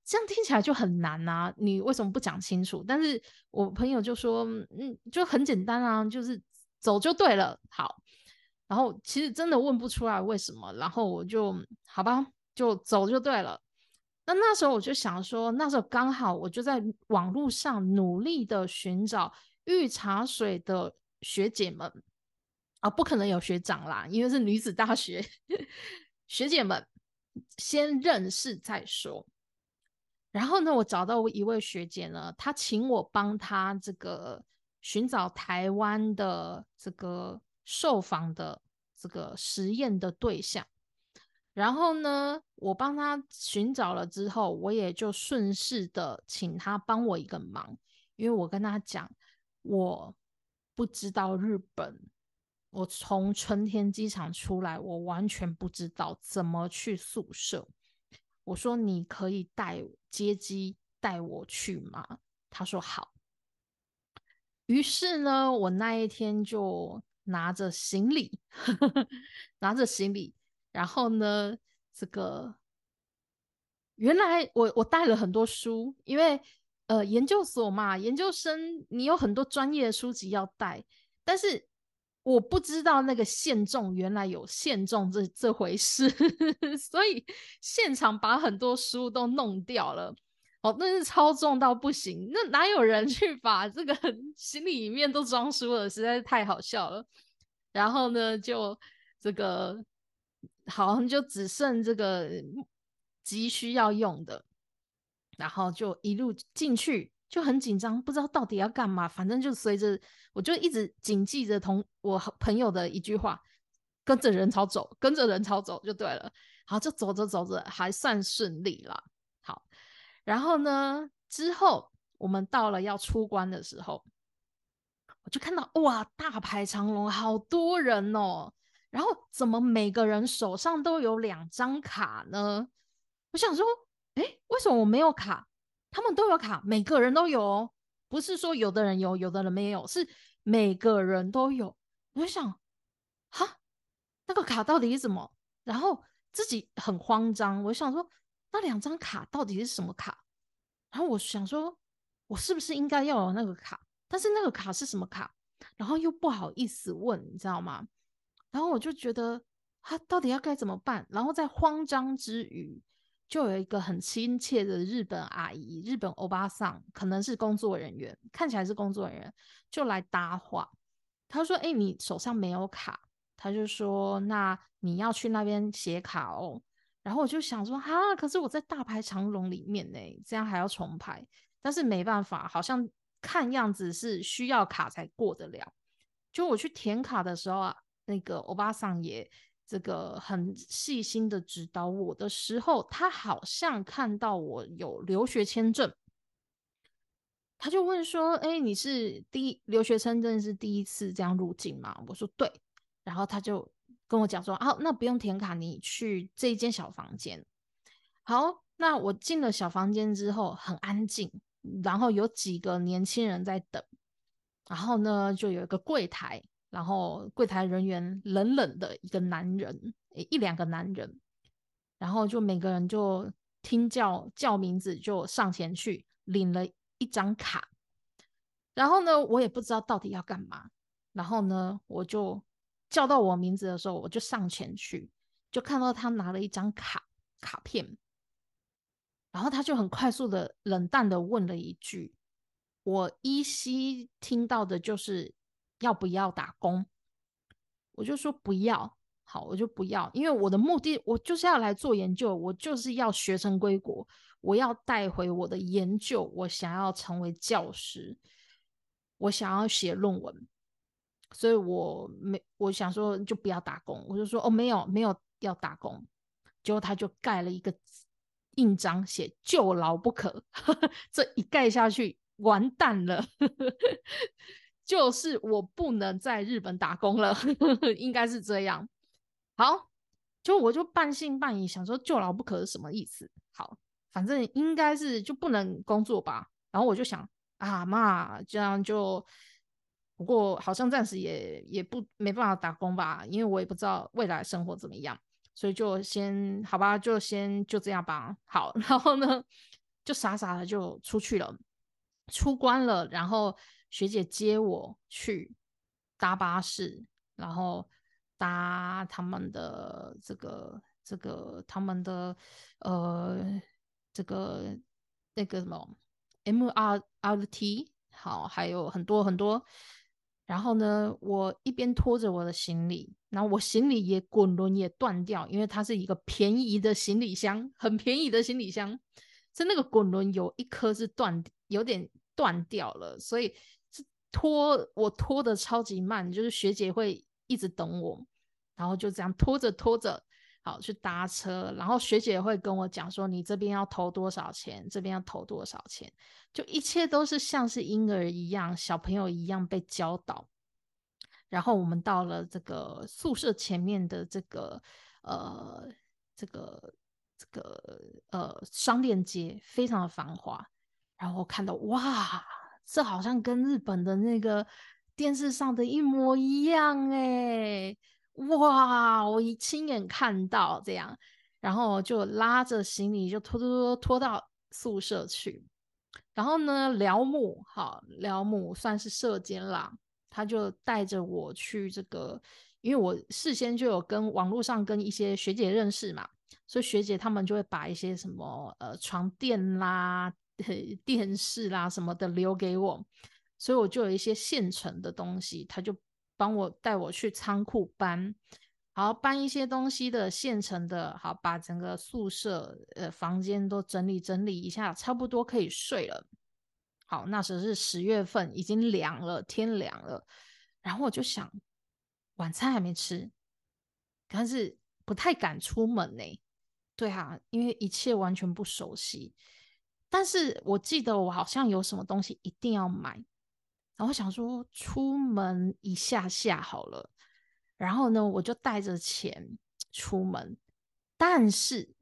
Speaker 2: 这样听起来就很难呐，你为什么不讲清楚？但是我朋友就说，嗯，就很简单啊，就是走就对了。好，然后其实真的问不出来为什么，然后我就好吧，就走就对了。那那时候我就想说，那时候刚好我就在网络上努力的寻找御茶水的学姐们啊，不可能有学长啦，因为是女子大学，学姐们先认识再说。然后呢，我找到一位学姐呢，她请我帮她这个寻找台湾的这个受访的这个实验的对象。然后呢，我帮她寻找了之后，我也就顺势的请她帮我一个忙，因为我跟她讲，我不知道日本，我从春天机场出来，我完全不知道怎么去宿舍。我说你可以带我接机带我去吗？他说好。于是呢，我那一天就拿着行李，拿着行李，然后呢，这个原来我我带了很多书，因为呃研究所嘛，研究生你有很多专业的书籍要带，但是。我不知道那个限重原来有限重这这回事，所以现场把很多书都弄掉了。哦，那是超重到不行，那哪有人去把这个 行李里面都装书了？实在是太好笑了。然后呢，就这个好像就只剩这个急需要用的，然后就一路进去。就很紧张，不知道到底要干嘛。反正就随着，我就一直谨记着同我朋友的一句话：跟着人潮走，跟着人潮走就对了。好，就走着走着还算顺利了。好，然后呢，之后我们到了要出关的时候，我就看到哇，大排长龙，好多人哦。然后怎么每个人手上都有两张卡呢？我想说，哎，为什么我没有卡？他们都有卡，每个人都有哦，不是说有的人有，有的人没有，是每个人都有。我就想，哈，那个卡到底是什么？然后自己很慌张，我想说，那两张卡到底是什么卡？然后我想说，我是不是应该要有那个卡？但是那个卡是什么卡？然后又不好意思问，你知道吗？然后我就觉得，他到底要该怎么办？然后在慌张之余。就有一个很亲切的日本阿姨，日本欧巴桑，可能是工作人员，看起来是工作人员，就来搭话。他说：“哎，你手上没有卡。”他就说：“那你要去那边写卡哦。”然后我就想说：“哈，可是我在大排长龙里面呢，这样还要重排。”但是没办法，好像看样子是需要卡才过得了。就我去填卡的时候啊，那个欧巴桑也。这个很细心的指导我的时候，他好像看到我有留学签证，他就问说：“哎，你是第一留学签证是第一次这样入境吗？”我说：“对。”然后他就跟我讲说：“啊，那不用填卡，你去这一间小房间。”好，那我进了小房间之后很安静，然后有几个年轻人在等，然后呢就有一个柜台。然后柜台人员冷冷的一个男人，一两个男人，然后就每个人就听叫叫名字，就上前去领了一张卡。然后呢，我也不知道到底要干嘛。然后呢，我就叫到我名字的时候，我就上前去，就看到他拿了一张卡卡片，然后他就很快速的冷淡的问了一句，我依稀听到的就是。要不要打工？我就说不要，好，我就不要，因为我的目的，我就是要来做研究，我就是要学成归国，我要带回我的研究，我想要成为教师，我想要写论文，所以我没，我想说就不要打工，我就说哦，没有，没有要打工，结果他就盖了一个印章，写就劳不可，这一盖下去，完蛋了。就是我不能在日本打工了，应该是这样。好，就我就半信半疑，想说“就劳不可”是什么意思？好，反正应该是就不能工作吧。然后我就想啊，妈，这样就不过好像暂时也也不没办法打工吧，因为我也不知道未来生活怎么样，所以就先好吧，就先就这样吧。好，然后呢，就傻傻的就出去了，出关了，然后。学姐接我去搭巴士，然后搭他们的这个这个他们的呃这个那个什么 M R R T 好，还有很多很多。然后呢，我一边拖着我的行李，然后我行李也滚轮也断掉，因为它是一个便宜的行李箱，很便宜的行李箱。是那个滚轮有一颗是断，有点断掉了，所以拖我拖的超级慢，就是学姐会一直等我，然后就这样拖着拖着，好去搭车，然后学姐会跟我讲说，你这边要投多少钱，这边要投多少钱，就一切都是像是婴儿一样，小朋友一样被教导。然后我们到了这个宿舍前面的这个呃这个这个呃商店街，非常的繁华。然后看到哇，这好像跟日本的那个电视上的一模一样哎！哇，我一亲眼看到这样，然后就拉着行李就拖拖拖拖到宿舍去。然后呢，辽母好，辽母算是社监啦。他就带着我去这个，因为我事先就有跟网络上跟一些学姐认识嘛，所以学姐他们就会把一些什么呃床垫啦、电视啦什么的留给我，所以我就有一些现成的东西，他就帮我带我去仓库搬，好搬一些东西的现成的，好把整个宿舍呃房间都整理整理一下，差不多可以睡了。好，那时候是十月份，已经凉了，天凉了。然后我就想，晚餐还没吃，但是不太敢出门呢。对啊，因为一切完全不熟悉。但是我记得我好像有什么东西一定要买，然后想说出门一下下好了。然后呢，我就带着钱出门。但是，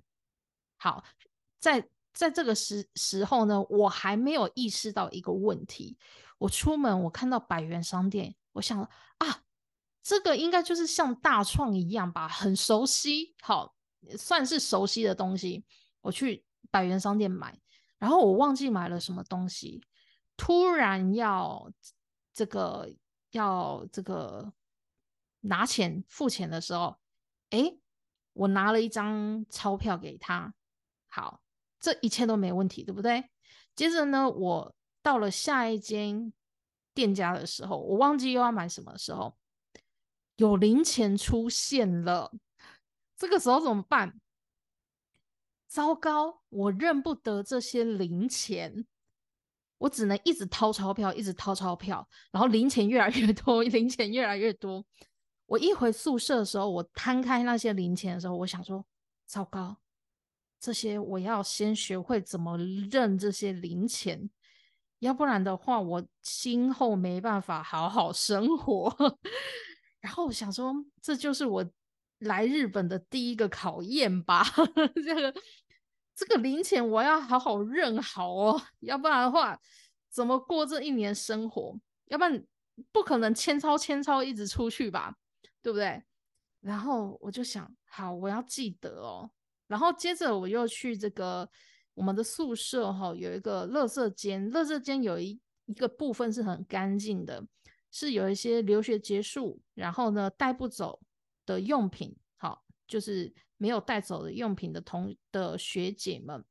Speaker 2: 好在。在这个时时候呢，我还没有意识到一个问题。我出门，我看到百元商店，我想啊，这个应该就是像大创一样吧，很熟悉，好，算是熟悉的东西。我去百元商店买，然后我忘记买了什么东西，突然要这个要这个拿钱付钱的时候，哎，我拿了一张钞票给他，好。这一切都没问题，对不对？接着呢，我到了下一间店家的时候，我忘记又要买什么的时候，有零钱出现了。这个时候怎么办？糟糕，我认不得这些零钱，我只能一直掏钞票，一直掏钞票，然后零钱越来越多，零钱越来越多。我一回宿舍的时候，我摊开那些零钱的时候，我想说：糟糕。这些我要先学会怎么认这些零钱，要不然的话，我今后没办法好好生活。然后我想说，这就是我来日本的第一个考验吧。这个这个零钱我要好好认好哦，要不然的话，怎么过这一年生活？要不然不可能千钞千钞一直出去吧，对不对？然后我就想，好，我要记得哦。然后接着我又去这个我们的宿舍哈，有一个垃圾间，垃圾间有一一个部分是很干净的，是有一些留学结束，然后呢带不走的用品，好，就是没有带走的用品的同的学姐们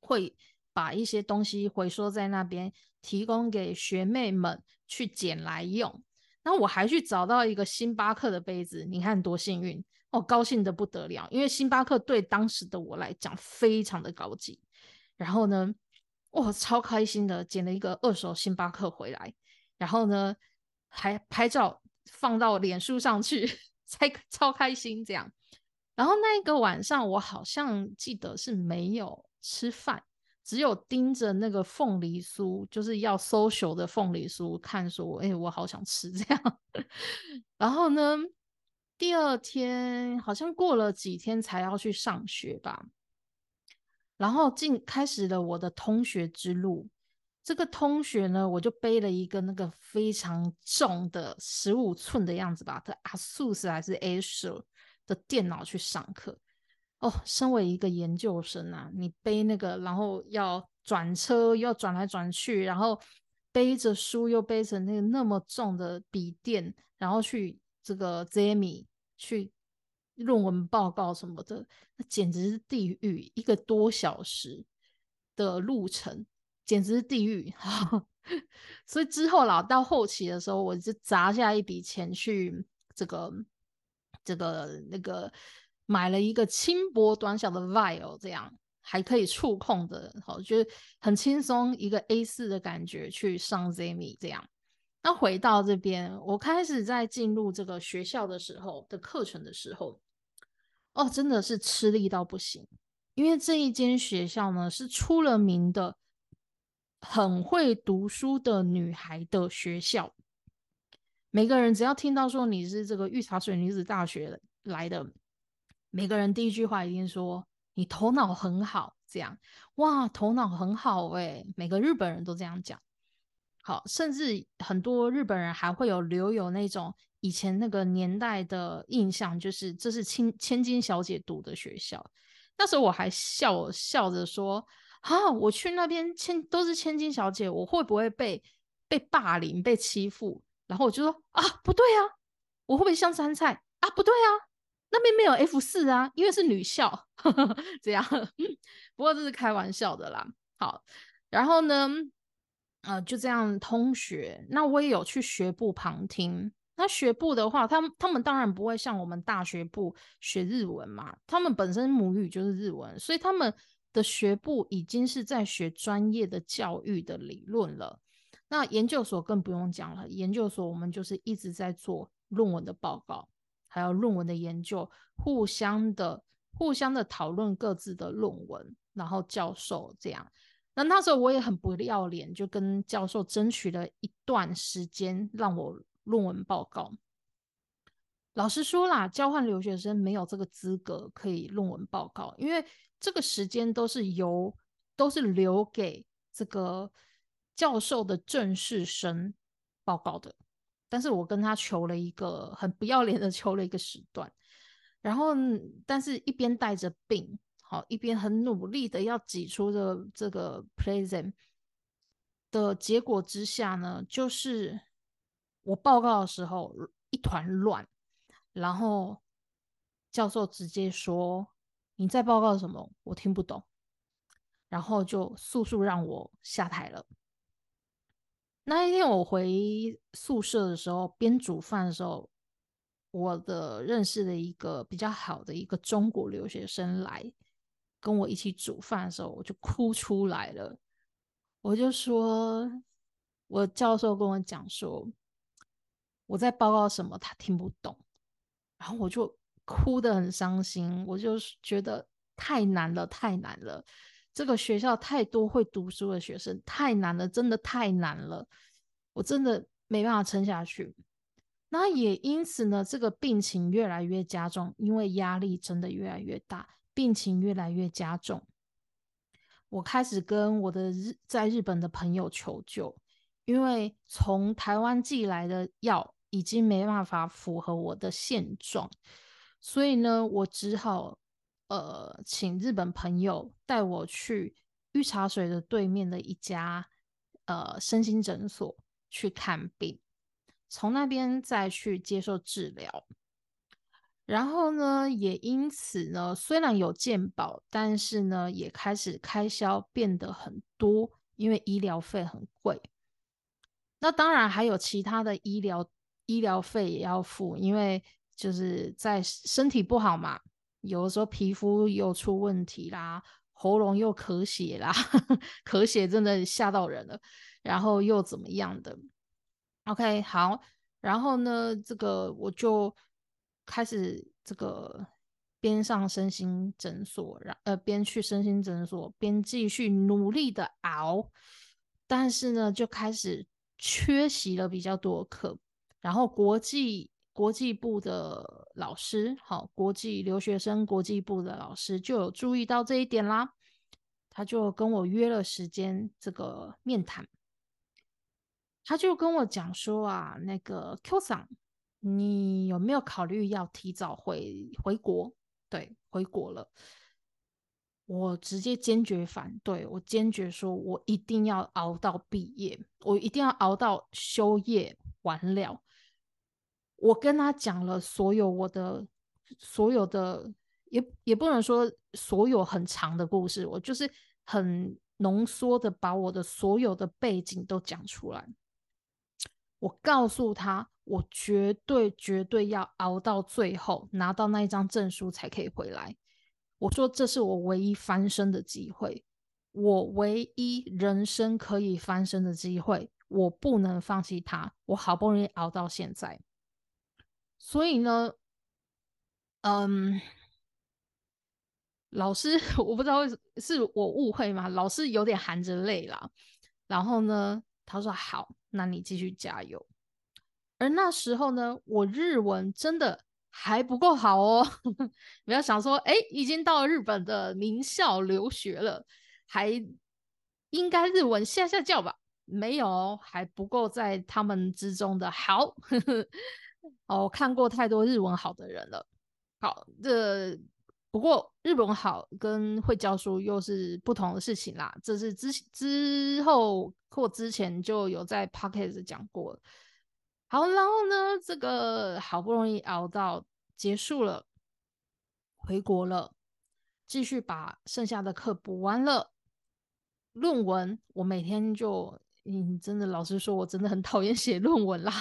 Speaker 2: 会把一些东西回收在那边，提供给学妹们去捡来用。那我还去找到一个星巴克的杯子，你看多幸运。我高兴的不得了，因为星巴克对当时的我来讲非常的高级。然后呢，我超开心的捡了一个二手星巴克回来，然后呢还拍照放到脸书上去，才超开心这样。然后那一个晚上我好像记得是没有吃饭，只有盯着那个凤梨酥，就是要 social 的凤梨酥看，说哎我好想吃这样。然后呢？第二天好像过了几天才要去上学吧，然后进开始了我的通学之路。这个通学呢，我就背了一个那个非常重的十五寸的样子吧的 ASUS 还是 Acer 的电脑去上课。哦，身为一个研究生啊，你背那个，然后要转车，要转来转去，然后背着书又背着那个那么重的笔电，然后去。这个 Zemi 去论文报告什么的，那简直是地狱，一个多小时的路程，简直是地狱。所以之后啦，到后期的时候，我就砸下一笔钱去这个这个那个买了一个轻薄短小的 Vial，这样还可以触控的，好，就是很轻松一个 A 四的感觉去上 Zemi 这样。那回到这边，我开始在进入这个学校的时候的课程的时候，哦，真的是吃力到不行，因为这一间学校呢是出了名的很会读书的女孩的学校。每个人只要听到说你是这个御茶水女子大学来的，每个人第一句话一定说你头脑很好，这样哇，头脑很好哎，每个日本人都这样讲。好，甚至很多日本人还会有留有那种以前那个年代的印象，就是这是千千金小姐读的学校。那时候我还笑笑着说：“啊，我去那边千都是千金小姐，我会不会被被霸凌、被欺负？”然后我就说啊，不对啊，我会不会像山菜啊？不对啊，那边没有 F 四啊，因为是女校，这样。不过这是开玩笑的啦。好，然后呢，呃，就这样通学。那我也有去学部旁听。那学部的话，他们他们当然不会像我们大学部学日文嘛，他们本身母语就是日文，所以他们的学部已经是在学专业的教育的理论了。那研究所更不用讲了，研究所我们就是一直在做论文的报告，还有论文的研究，互相的互相的讨论各自的论文，然后教授这样。那那时候我也很不要脸，就跟教授争取了一段时间让我论文报告。老实说啦，交换留学生没有这个资格可以论文报告，因为这个时间都是由都是留给这个。教授的正式生报告的，但是我跟他求了一个很不要脸的 求了一个时段，然后但是一边带着病，好一边很努力的要挤出这这个 present 的结果之下呢，就是我报告的时候一团乱，然后教授直接说你在报告什么，我听不懂，然后就速速让我下台了。那一天我回宿舍的时候，边煮饭的时候，我的认识的一个比较好的一个中国留学生来跟我一起煮饭的时候，我就哭出来了。我就说，我教授跟我讲说我在报告什么，他听不懂，然后我就哭得很伤心。我就觉得太难了，太难了。这个学校太多会读书的学生，太难了，真的太难了，我真的没办法撑下去。那也因此呢，这个病情越来越加重，因为压力真的越来越大，病情越来越加重。我开始跟我的日在日本的朋友求救，因为从台湾寄来的药已经没办法符合我的现状，所以呢，我只好。呃，请日本朋友带我去御茶水的对面的一家呃身心诊所去看病，从那边再去接受治疗。然后呢，也因此呢，虽然有健保，但是呢，也开始开销变得很多，因为医疗费很贵。那当然还有其他的医疗医疗费也要付，因为就是在身体不好嘛。有的时候皮肤又出问题啦，喉咙又咳血啦，咳血真的吓到人了。然后又怎么样的？OK，好，然后呢，这个我就开始这个边上身心诊所，然呃边去身心诊所边继续努力的熬，但是呢，就开始缺席了比较多课，然后国际。国际部的老师，好，国际留学生国际部的老师就有注意到这一点啦，他就跟我约了时间，这个面谈，他就跟我讲说啊，那个 Q 桑，你有没有考虑要提早回回国？对，回国了，我直接坚决反对，我坚决说，我一定要熬到毕业，我一定要熬到休业完了。我跟他讲了所有我的所有的，也也不能说所有很长的故事，我就是很浓缩的把我的所有的背景都讲出来。我告诉他，我绝对绝对要熬到最后，拿到那一张证书才可以回来。我说这是我唯一翻身的机会，我唯一人生可以翻身的机会，我不能放弃他。我好不容易熬到现在，所以呢，嗯，老师，我不知道为什是我误会吗？老师有点含着泪啦。然后呢，他说：“好，那你继续加油。”而那时候呢，我日文真的。还不够好哦！不要想说，哎，已经到日本的名校留学了，还应该日文下下叫吧？没有，还不够在他们之中的好。哦，看过太多日文好的人了。好，这不过日本好跟会教书又是不同的事情啦。这是之之后或之前就有在 p o c k e t 讲过。好，然后呢？这个好不容易熬到结束了，回国了，继续把剩下的课补完了。论文我每天就，嗯，真的老实说，我真的很讨厌写论文啦。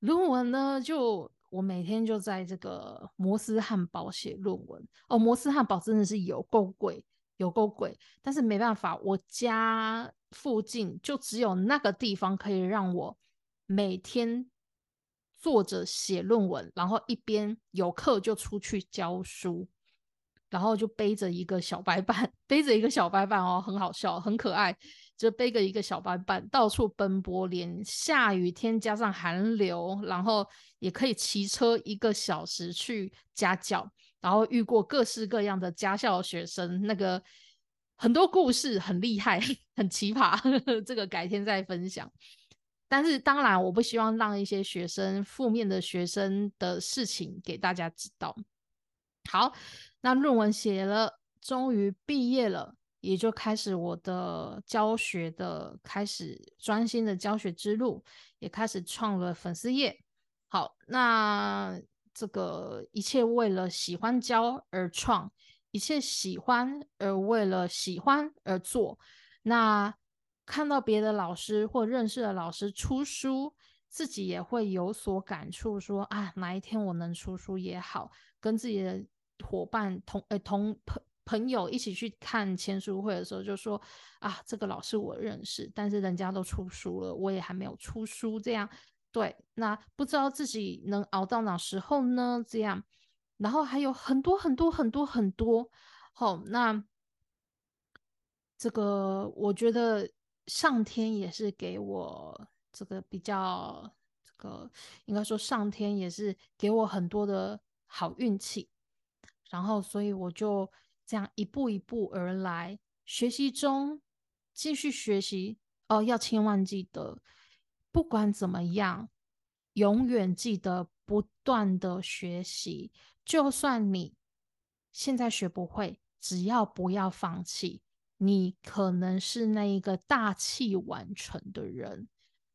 Speaker 2: 论文呢，就我每天就在这个摩斯汉堡写论文。哦，摩斯汉堡真的是有够贵，有够贵。但是没办法，我家附近就只有那个地方可以让我。每天坐着写论文，然后一边有课就出去教书，然后就背着一个小白板，背着一个小白板哦，很好笑，很可爱，就背个一个小板板到处奔波，连下雨天加上寒流，然后也可以骑车一个小时去家教，然后遇过各式各样的家校学生，那个很多故事很厉害，很奇葩，这个改天再分享。但是当然，我不希望让一些学生负面的学生的事情给大家知道。好，那论文写了，终于毕业了，也就开始我的教学的开始专心的教学之路，也开始创了粉丝页。好，那这个一切为了喜欢教而创，一切喜欢而为了喜欢而做。那。看到别的老师或认识的老师出书，自己也会有所感触，说啊，哪一天我能出书也好，跟自己的伙伴同呃同朋友一起去看签书会的时候，就说啊，这个老师我认识，但是人家都出书了，我也还没有出书，这样对，那不知道自己能熬到哪时候呢？这样，然后还有很多很多很多很多，好，那这个我觉得。上天也是给我这个比较，这个应该说上天也是给我很多的好运气，然后所以我就这样一步一步而来，学习中继续学习哦，要千万记得，不管怎么样，永远记得不断的学习，就算你现在学不会，只要不要放弃。你可能是那一个大器晚成的人，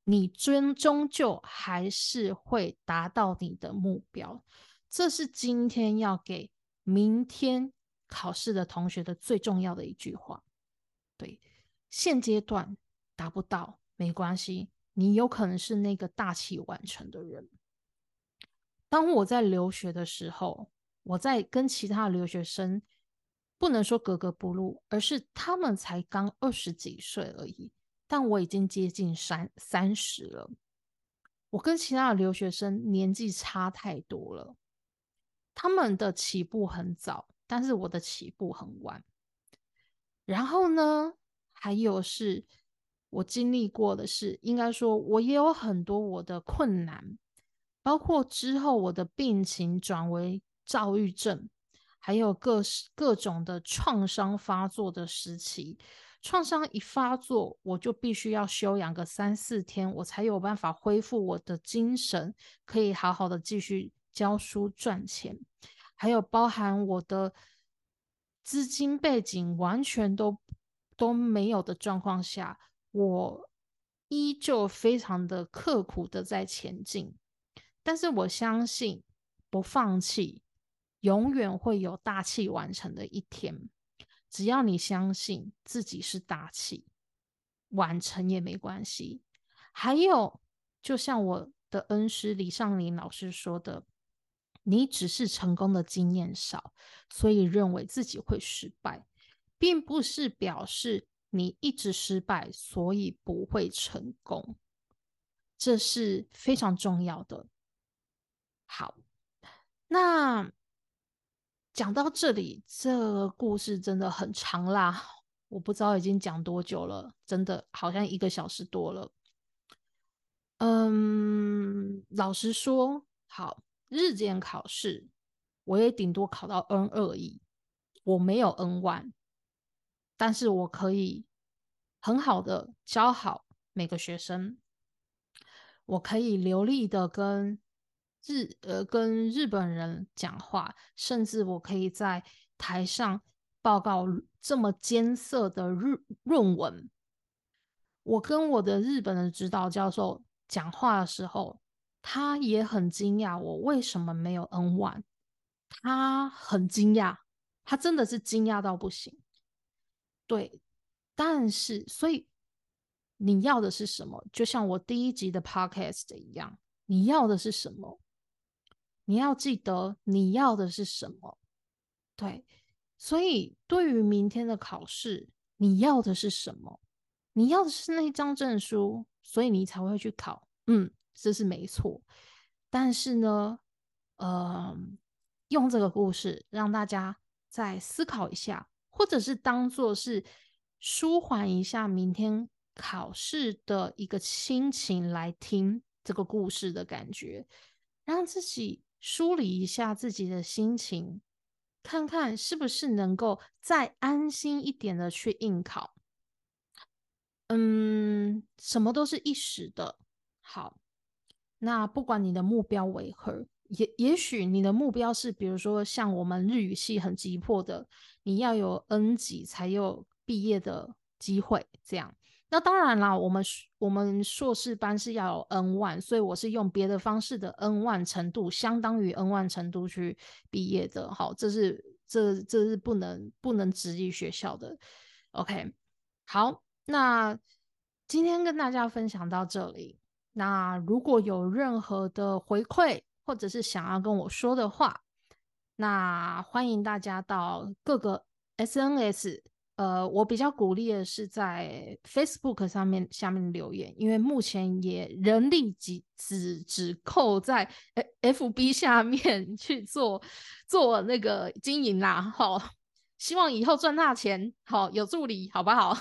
Speaker 2: 你终终究还是会达到你的目标。这是今天要给明天考试的同学的最重要的一句话。对，现阶段达不到没关系，你有可能是那个大器晚成的人。当我在留学的时候，我在跟其他留学生。不能说格格不入，而是他们才刚二十几岁而已，但我已经接近三三十了。我跟其他的留学生年纪差太多了，他们的起步很早，但是我的起步很晚。然后呢，还有是我经历过的是，应该说我也有很多我的困难，包括之后我的病情转为躁郁症。还有各各种的创伤发作的时期，创伤一发作，我就必须要休养个三四天，我才有办法恢复我的精神，可以好好的继续教书赚钱。还有包含我的资金背景完全都都没有的状况下，我依旧非常的刻苦的在前进。但是我相信，不放弃。永远会有大器晚成的一天，只要你相信自己是大器，晚成也没关系。还有，就像我的恩师李尚林老师说的，你只是成功的经验少，所以认为自己会失败，并不是表示你一直失败，所以不会成功。这是非常重要的。好，那讲到这里，这个故事真的很长啦，我不知道已经讲多久了，真的好像一个小时多了。嗯，老实说，好，日间考试我也顶多考到 N 二一，我没有 N 万但是我可以很好的教好每个学生，我可以流利的跟日呃跟日本人讲话，甚至我可以在台上报告这么艰涩的日论文。我跟我的日本的指导教授。讲话的时候，他也很惊讶，我为什么没有 N one？他很惊讶，他真的是惊讶到不行。对，但是所以你要的是什么？就像我第一集的 podcast 一样，你要的是什么？你要记得你要的是什么？对，所以对于明天的考试，你要的是什么？你要的是那张证书。所以你才会去考，嗯，这是没错。但是呢，呃，用这个故事让大家再思考一下，或者是当做是舒缓一下明天考试的一个心情来听这个故事的感觉，让自己梳理一下自己的心情，看看是不是能够再安心一点的去应考。嗯，什么都是一时的。好，那不管你的目标为何，也也许你的目标是，比如说像我们日语系很急迫的，你要有 N 级才有毕业的机会。这样，那当然啦，我们我们硕士班是要有 N one，所以我是用别的方式的 N one 程度，相当于 N one 程度去毕业的。好，这是这这是不能不能质疑学校的。OK，好。那今天跟大家分享到这里。那如果有任何的回馈，或者是想要跟我说的话，那欢迎大家到各个 SNS。呃，我比较鼓励的是在 Facebook 上面下面留言，因为目前也人力只只只扣在 FB 下面 去做做那个经营啦。好。希望以后赚大钱，好有助理，好不好？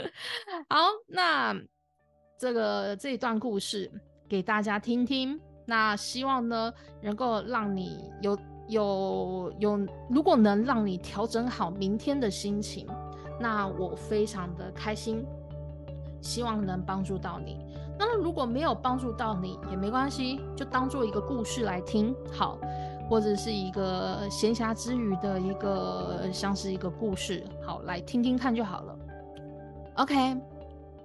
Speaker 2: 好，那这个这一段故事给大家听听。那希望呢，能够让你有有有，如果能让你调整好明天的心情，那我非常的开心。希望能帮助到你。那如果没有帮助到你也没关系，就当做一个故事来听，好。或者是一个闲暇之余的一个，像是一个故事，好来听听看就好了。OK，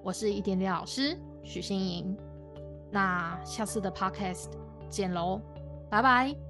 Speaker 2: 我是一点点老师许心莹，那下次的 Podcast 见喽，拜拜。